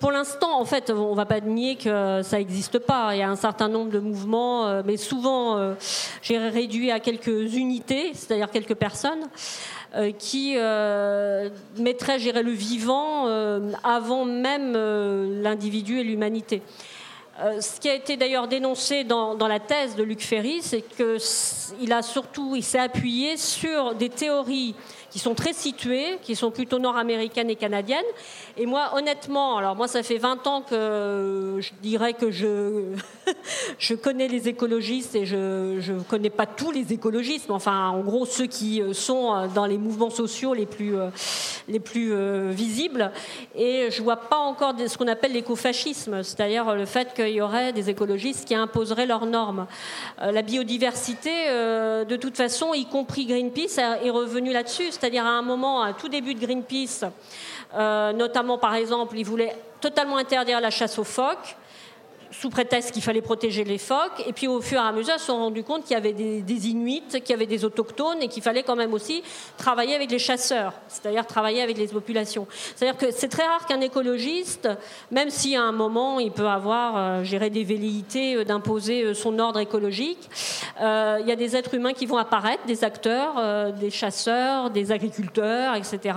Speaker 5: pour l'instant, en fait, on ne va pas nier que ça n'existe pas. Il y a un certain nombre de mouvements, mais souvent, j'ai réduit à quelques unités, c'est-à-dire quelques personnes, qui mettraient, gérer le vivant avant même l'individu et l'humanité. Euh, ce qui a été d'ailleurs dénoncé dans, la thèse de Luc Ferry, c'est qu'il a surtout, il s'est appuyé sur des théories qui sont très situées, qui sont plutôt nord-américaines et canadiennes. Et moi, honnêtement, alors moi, ça fait 20 ans que je dirais que je, je connais les écologistes et je ne connais pas tous les écologistes, mais enfin, en gros, ceux qui euh, sont euh, dans les mouvements sociaux les plus, euh, les plus visibles. Et je vois pas encore ce qu'on appelle l'écofascisme, c'est-à-dire le fait qu'il y aurait des écologistes qui imposeraient leurs normes. La biodiversité, de toute façon, y compris Greenpeace, est revenu là-dessus c'est-à-dire à un moment, à tout début de Greenpeace, euh, notamment par exemple, ils voulaient totalement interdire la chasse aux phoques sous prétexte qu'il fallait protéger les phoques. Et puis au fur et à mesure, ils se sont rendus compte qu'il y avait des, Inuits, qu'il y avait des autochtones et qu'il fallait quand même aussi travailler avec les chasseurs, c'est-à-dire travailler avec les populations. C'est-à-dire que c'est très rare qu'un écologiste, même si à un moment il peut avoir euh, géré des velléités euh, d'imposer euh, son ordre écologique, il y a des êtres humains qui vont apparaître, des acteurs, des chasseurs, des agriculteurs, etc.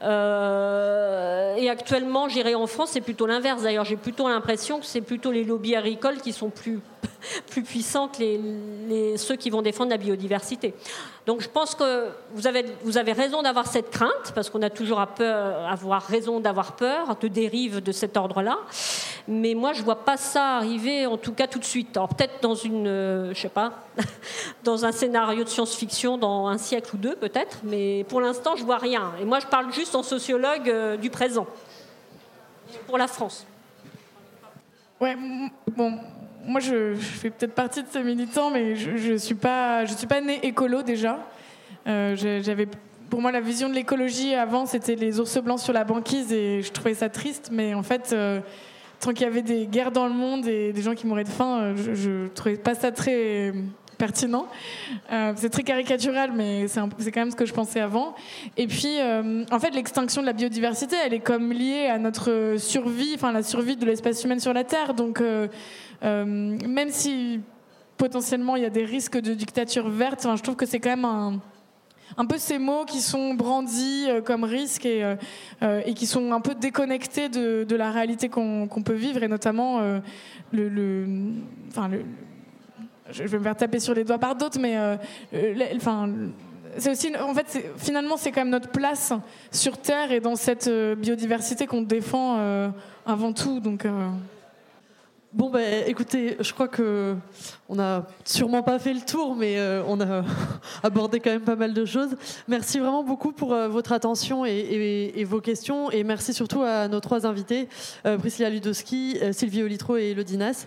Speaker 5: et actuellement, j'irai en France, c'est plutôt l'inverse. D'ailleurs, j'ai plutôt l'impression que c'est plutôt les lobbies agricoles qui sont plus, plus puissants que ceux qui vont défendre la biodiversité. Donc je pense que vous avez, raison d'avoir cette crainte, parce qu'on a toujours à avoir raison d'avoir peur de dérives de cet ordre-là. Mais moi, je ne vois pas ça arriver, en tout cas tout de suite. Peut-être dans une, euh, je sais pas, dans un scénario de science-fiction dans un siècle ou deux peut-être, mais pour l'instant, je vois rien. Et moi, je parle juste en sociologue euh, du présent, pour la France.
Speaker 4: Ouais, bon, moi je, fais peut-être partie de ces militants, mais je, ne suis pas, suis pas née écolo déjà. Euh, j'avais, pour moi, la vision de l'écologie avant, c'était les ours blancs sur la banquise, et je trouvais ça triste. Mais en fait, euh, tant qu'il y avait des guerres dans le monde et des gens qui mouraient de faim, euh, je, je trouvais pas ça très Euh, c'est très caricatural, mais c'est quand même ce que je pensais avant. Et puis, euh, en fait, l'extinction de la biodiversité, elle est comme liée à notre survie, enfin la survie de l'espèce humaine sur la Terre. Donc, euh, même si potentiellement il y a des risques de dictature verte, je trouve que c'est quand même un, un peu ces mots qui sont brandis comme risque et, qui sont un peu déconnectés de, la réalité qu'on peut vivre, et notamment le, enfin, le, je vais me faire taper sur les doigts par d'autres, mais enfin c'est aussi, en fait, finalement, c'est quand même notre place sur Terre et dans cette biodiversité qu'on défend avant tout. Donc,
Speaker 3: Bon, ben, écoutez, je crois que on n'a sûrement pas fait le tour, mais euh, on a abordé quand même pas mal de choses. Merci vraiment beaucoup pour euh, votre attention et, vos questions, et merci surtout à nos trois invités, euh, Priscilla Ludowski, Sylvie Olitro et Elodie Nas.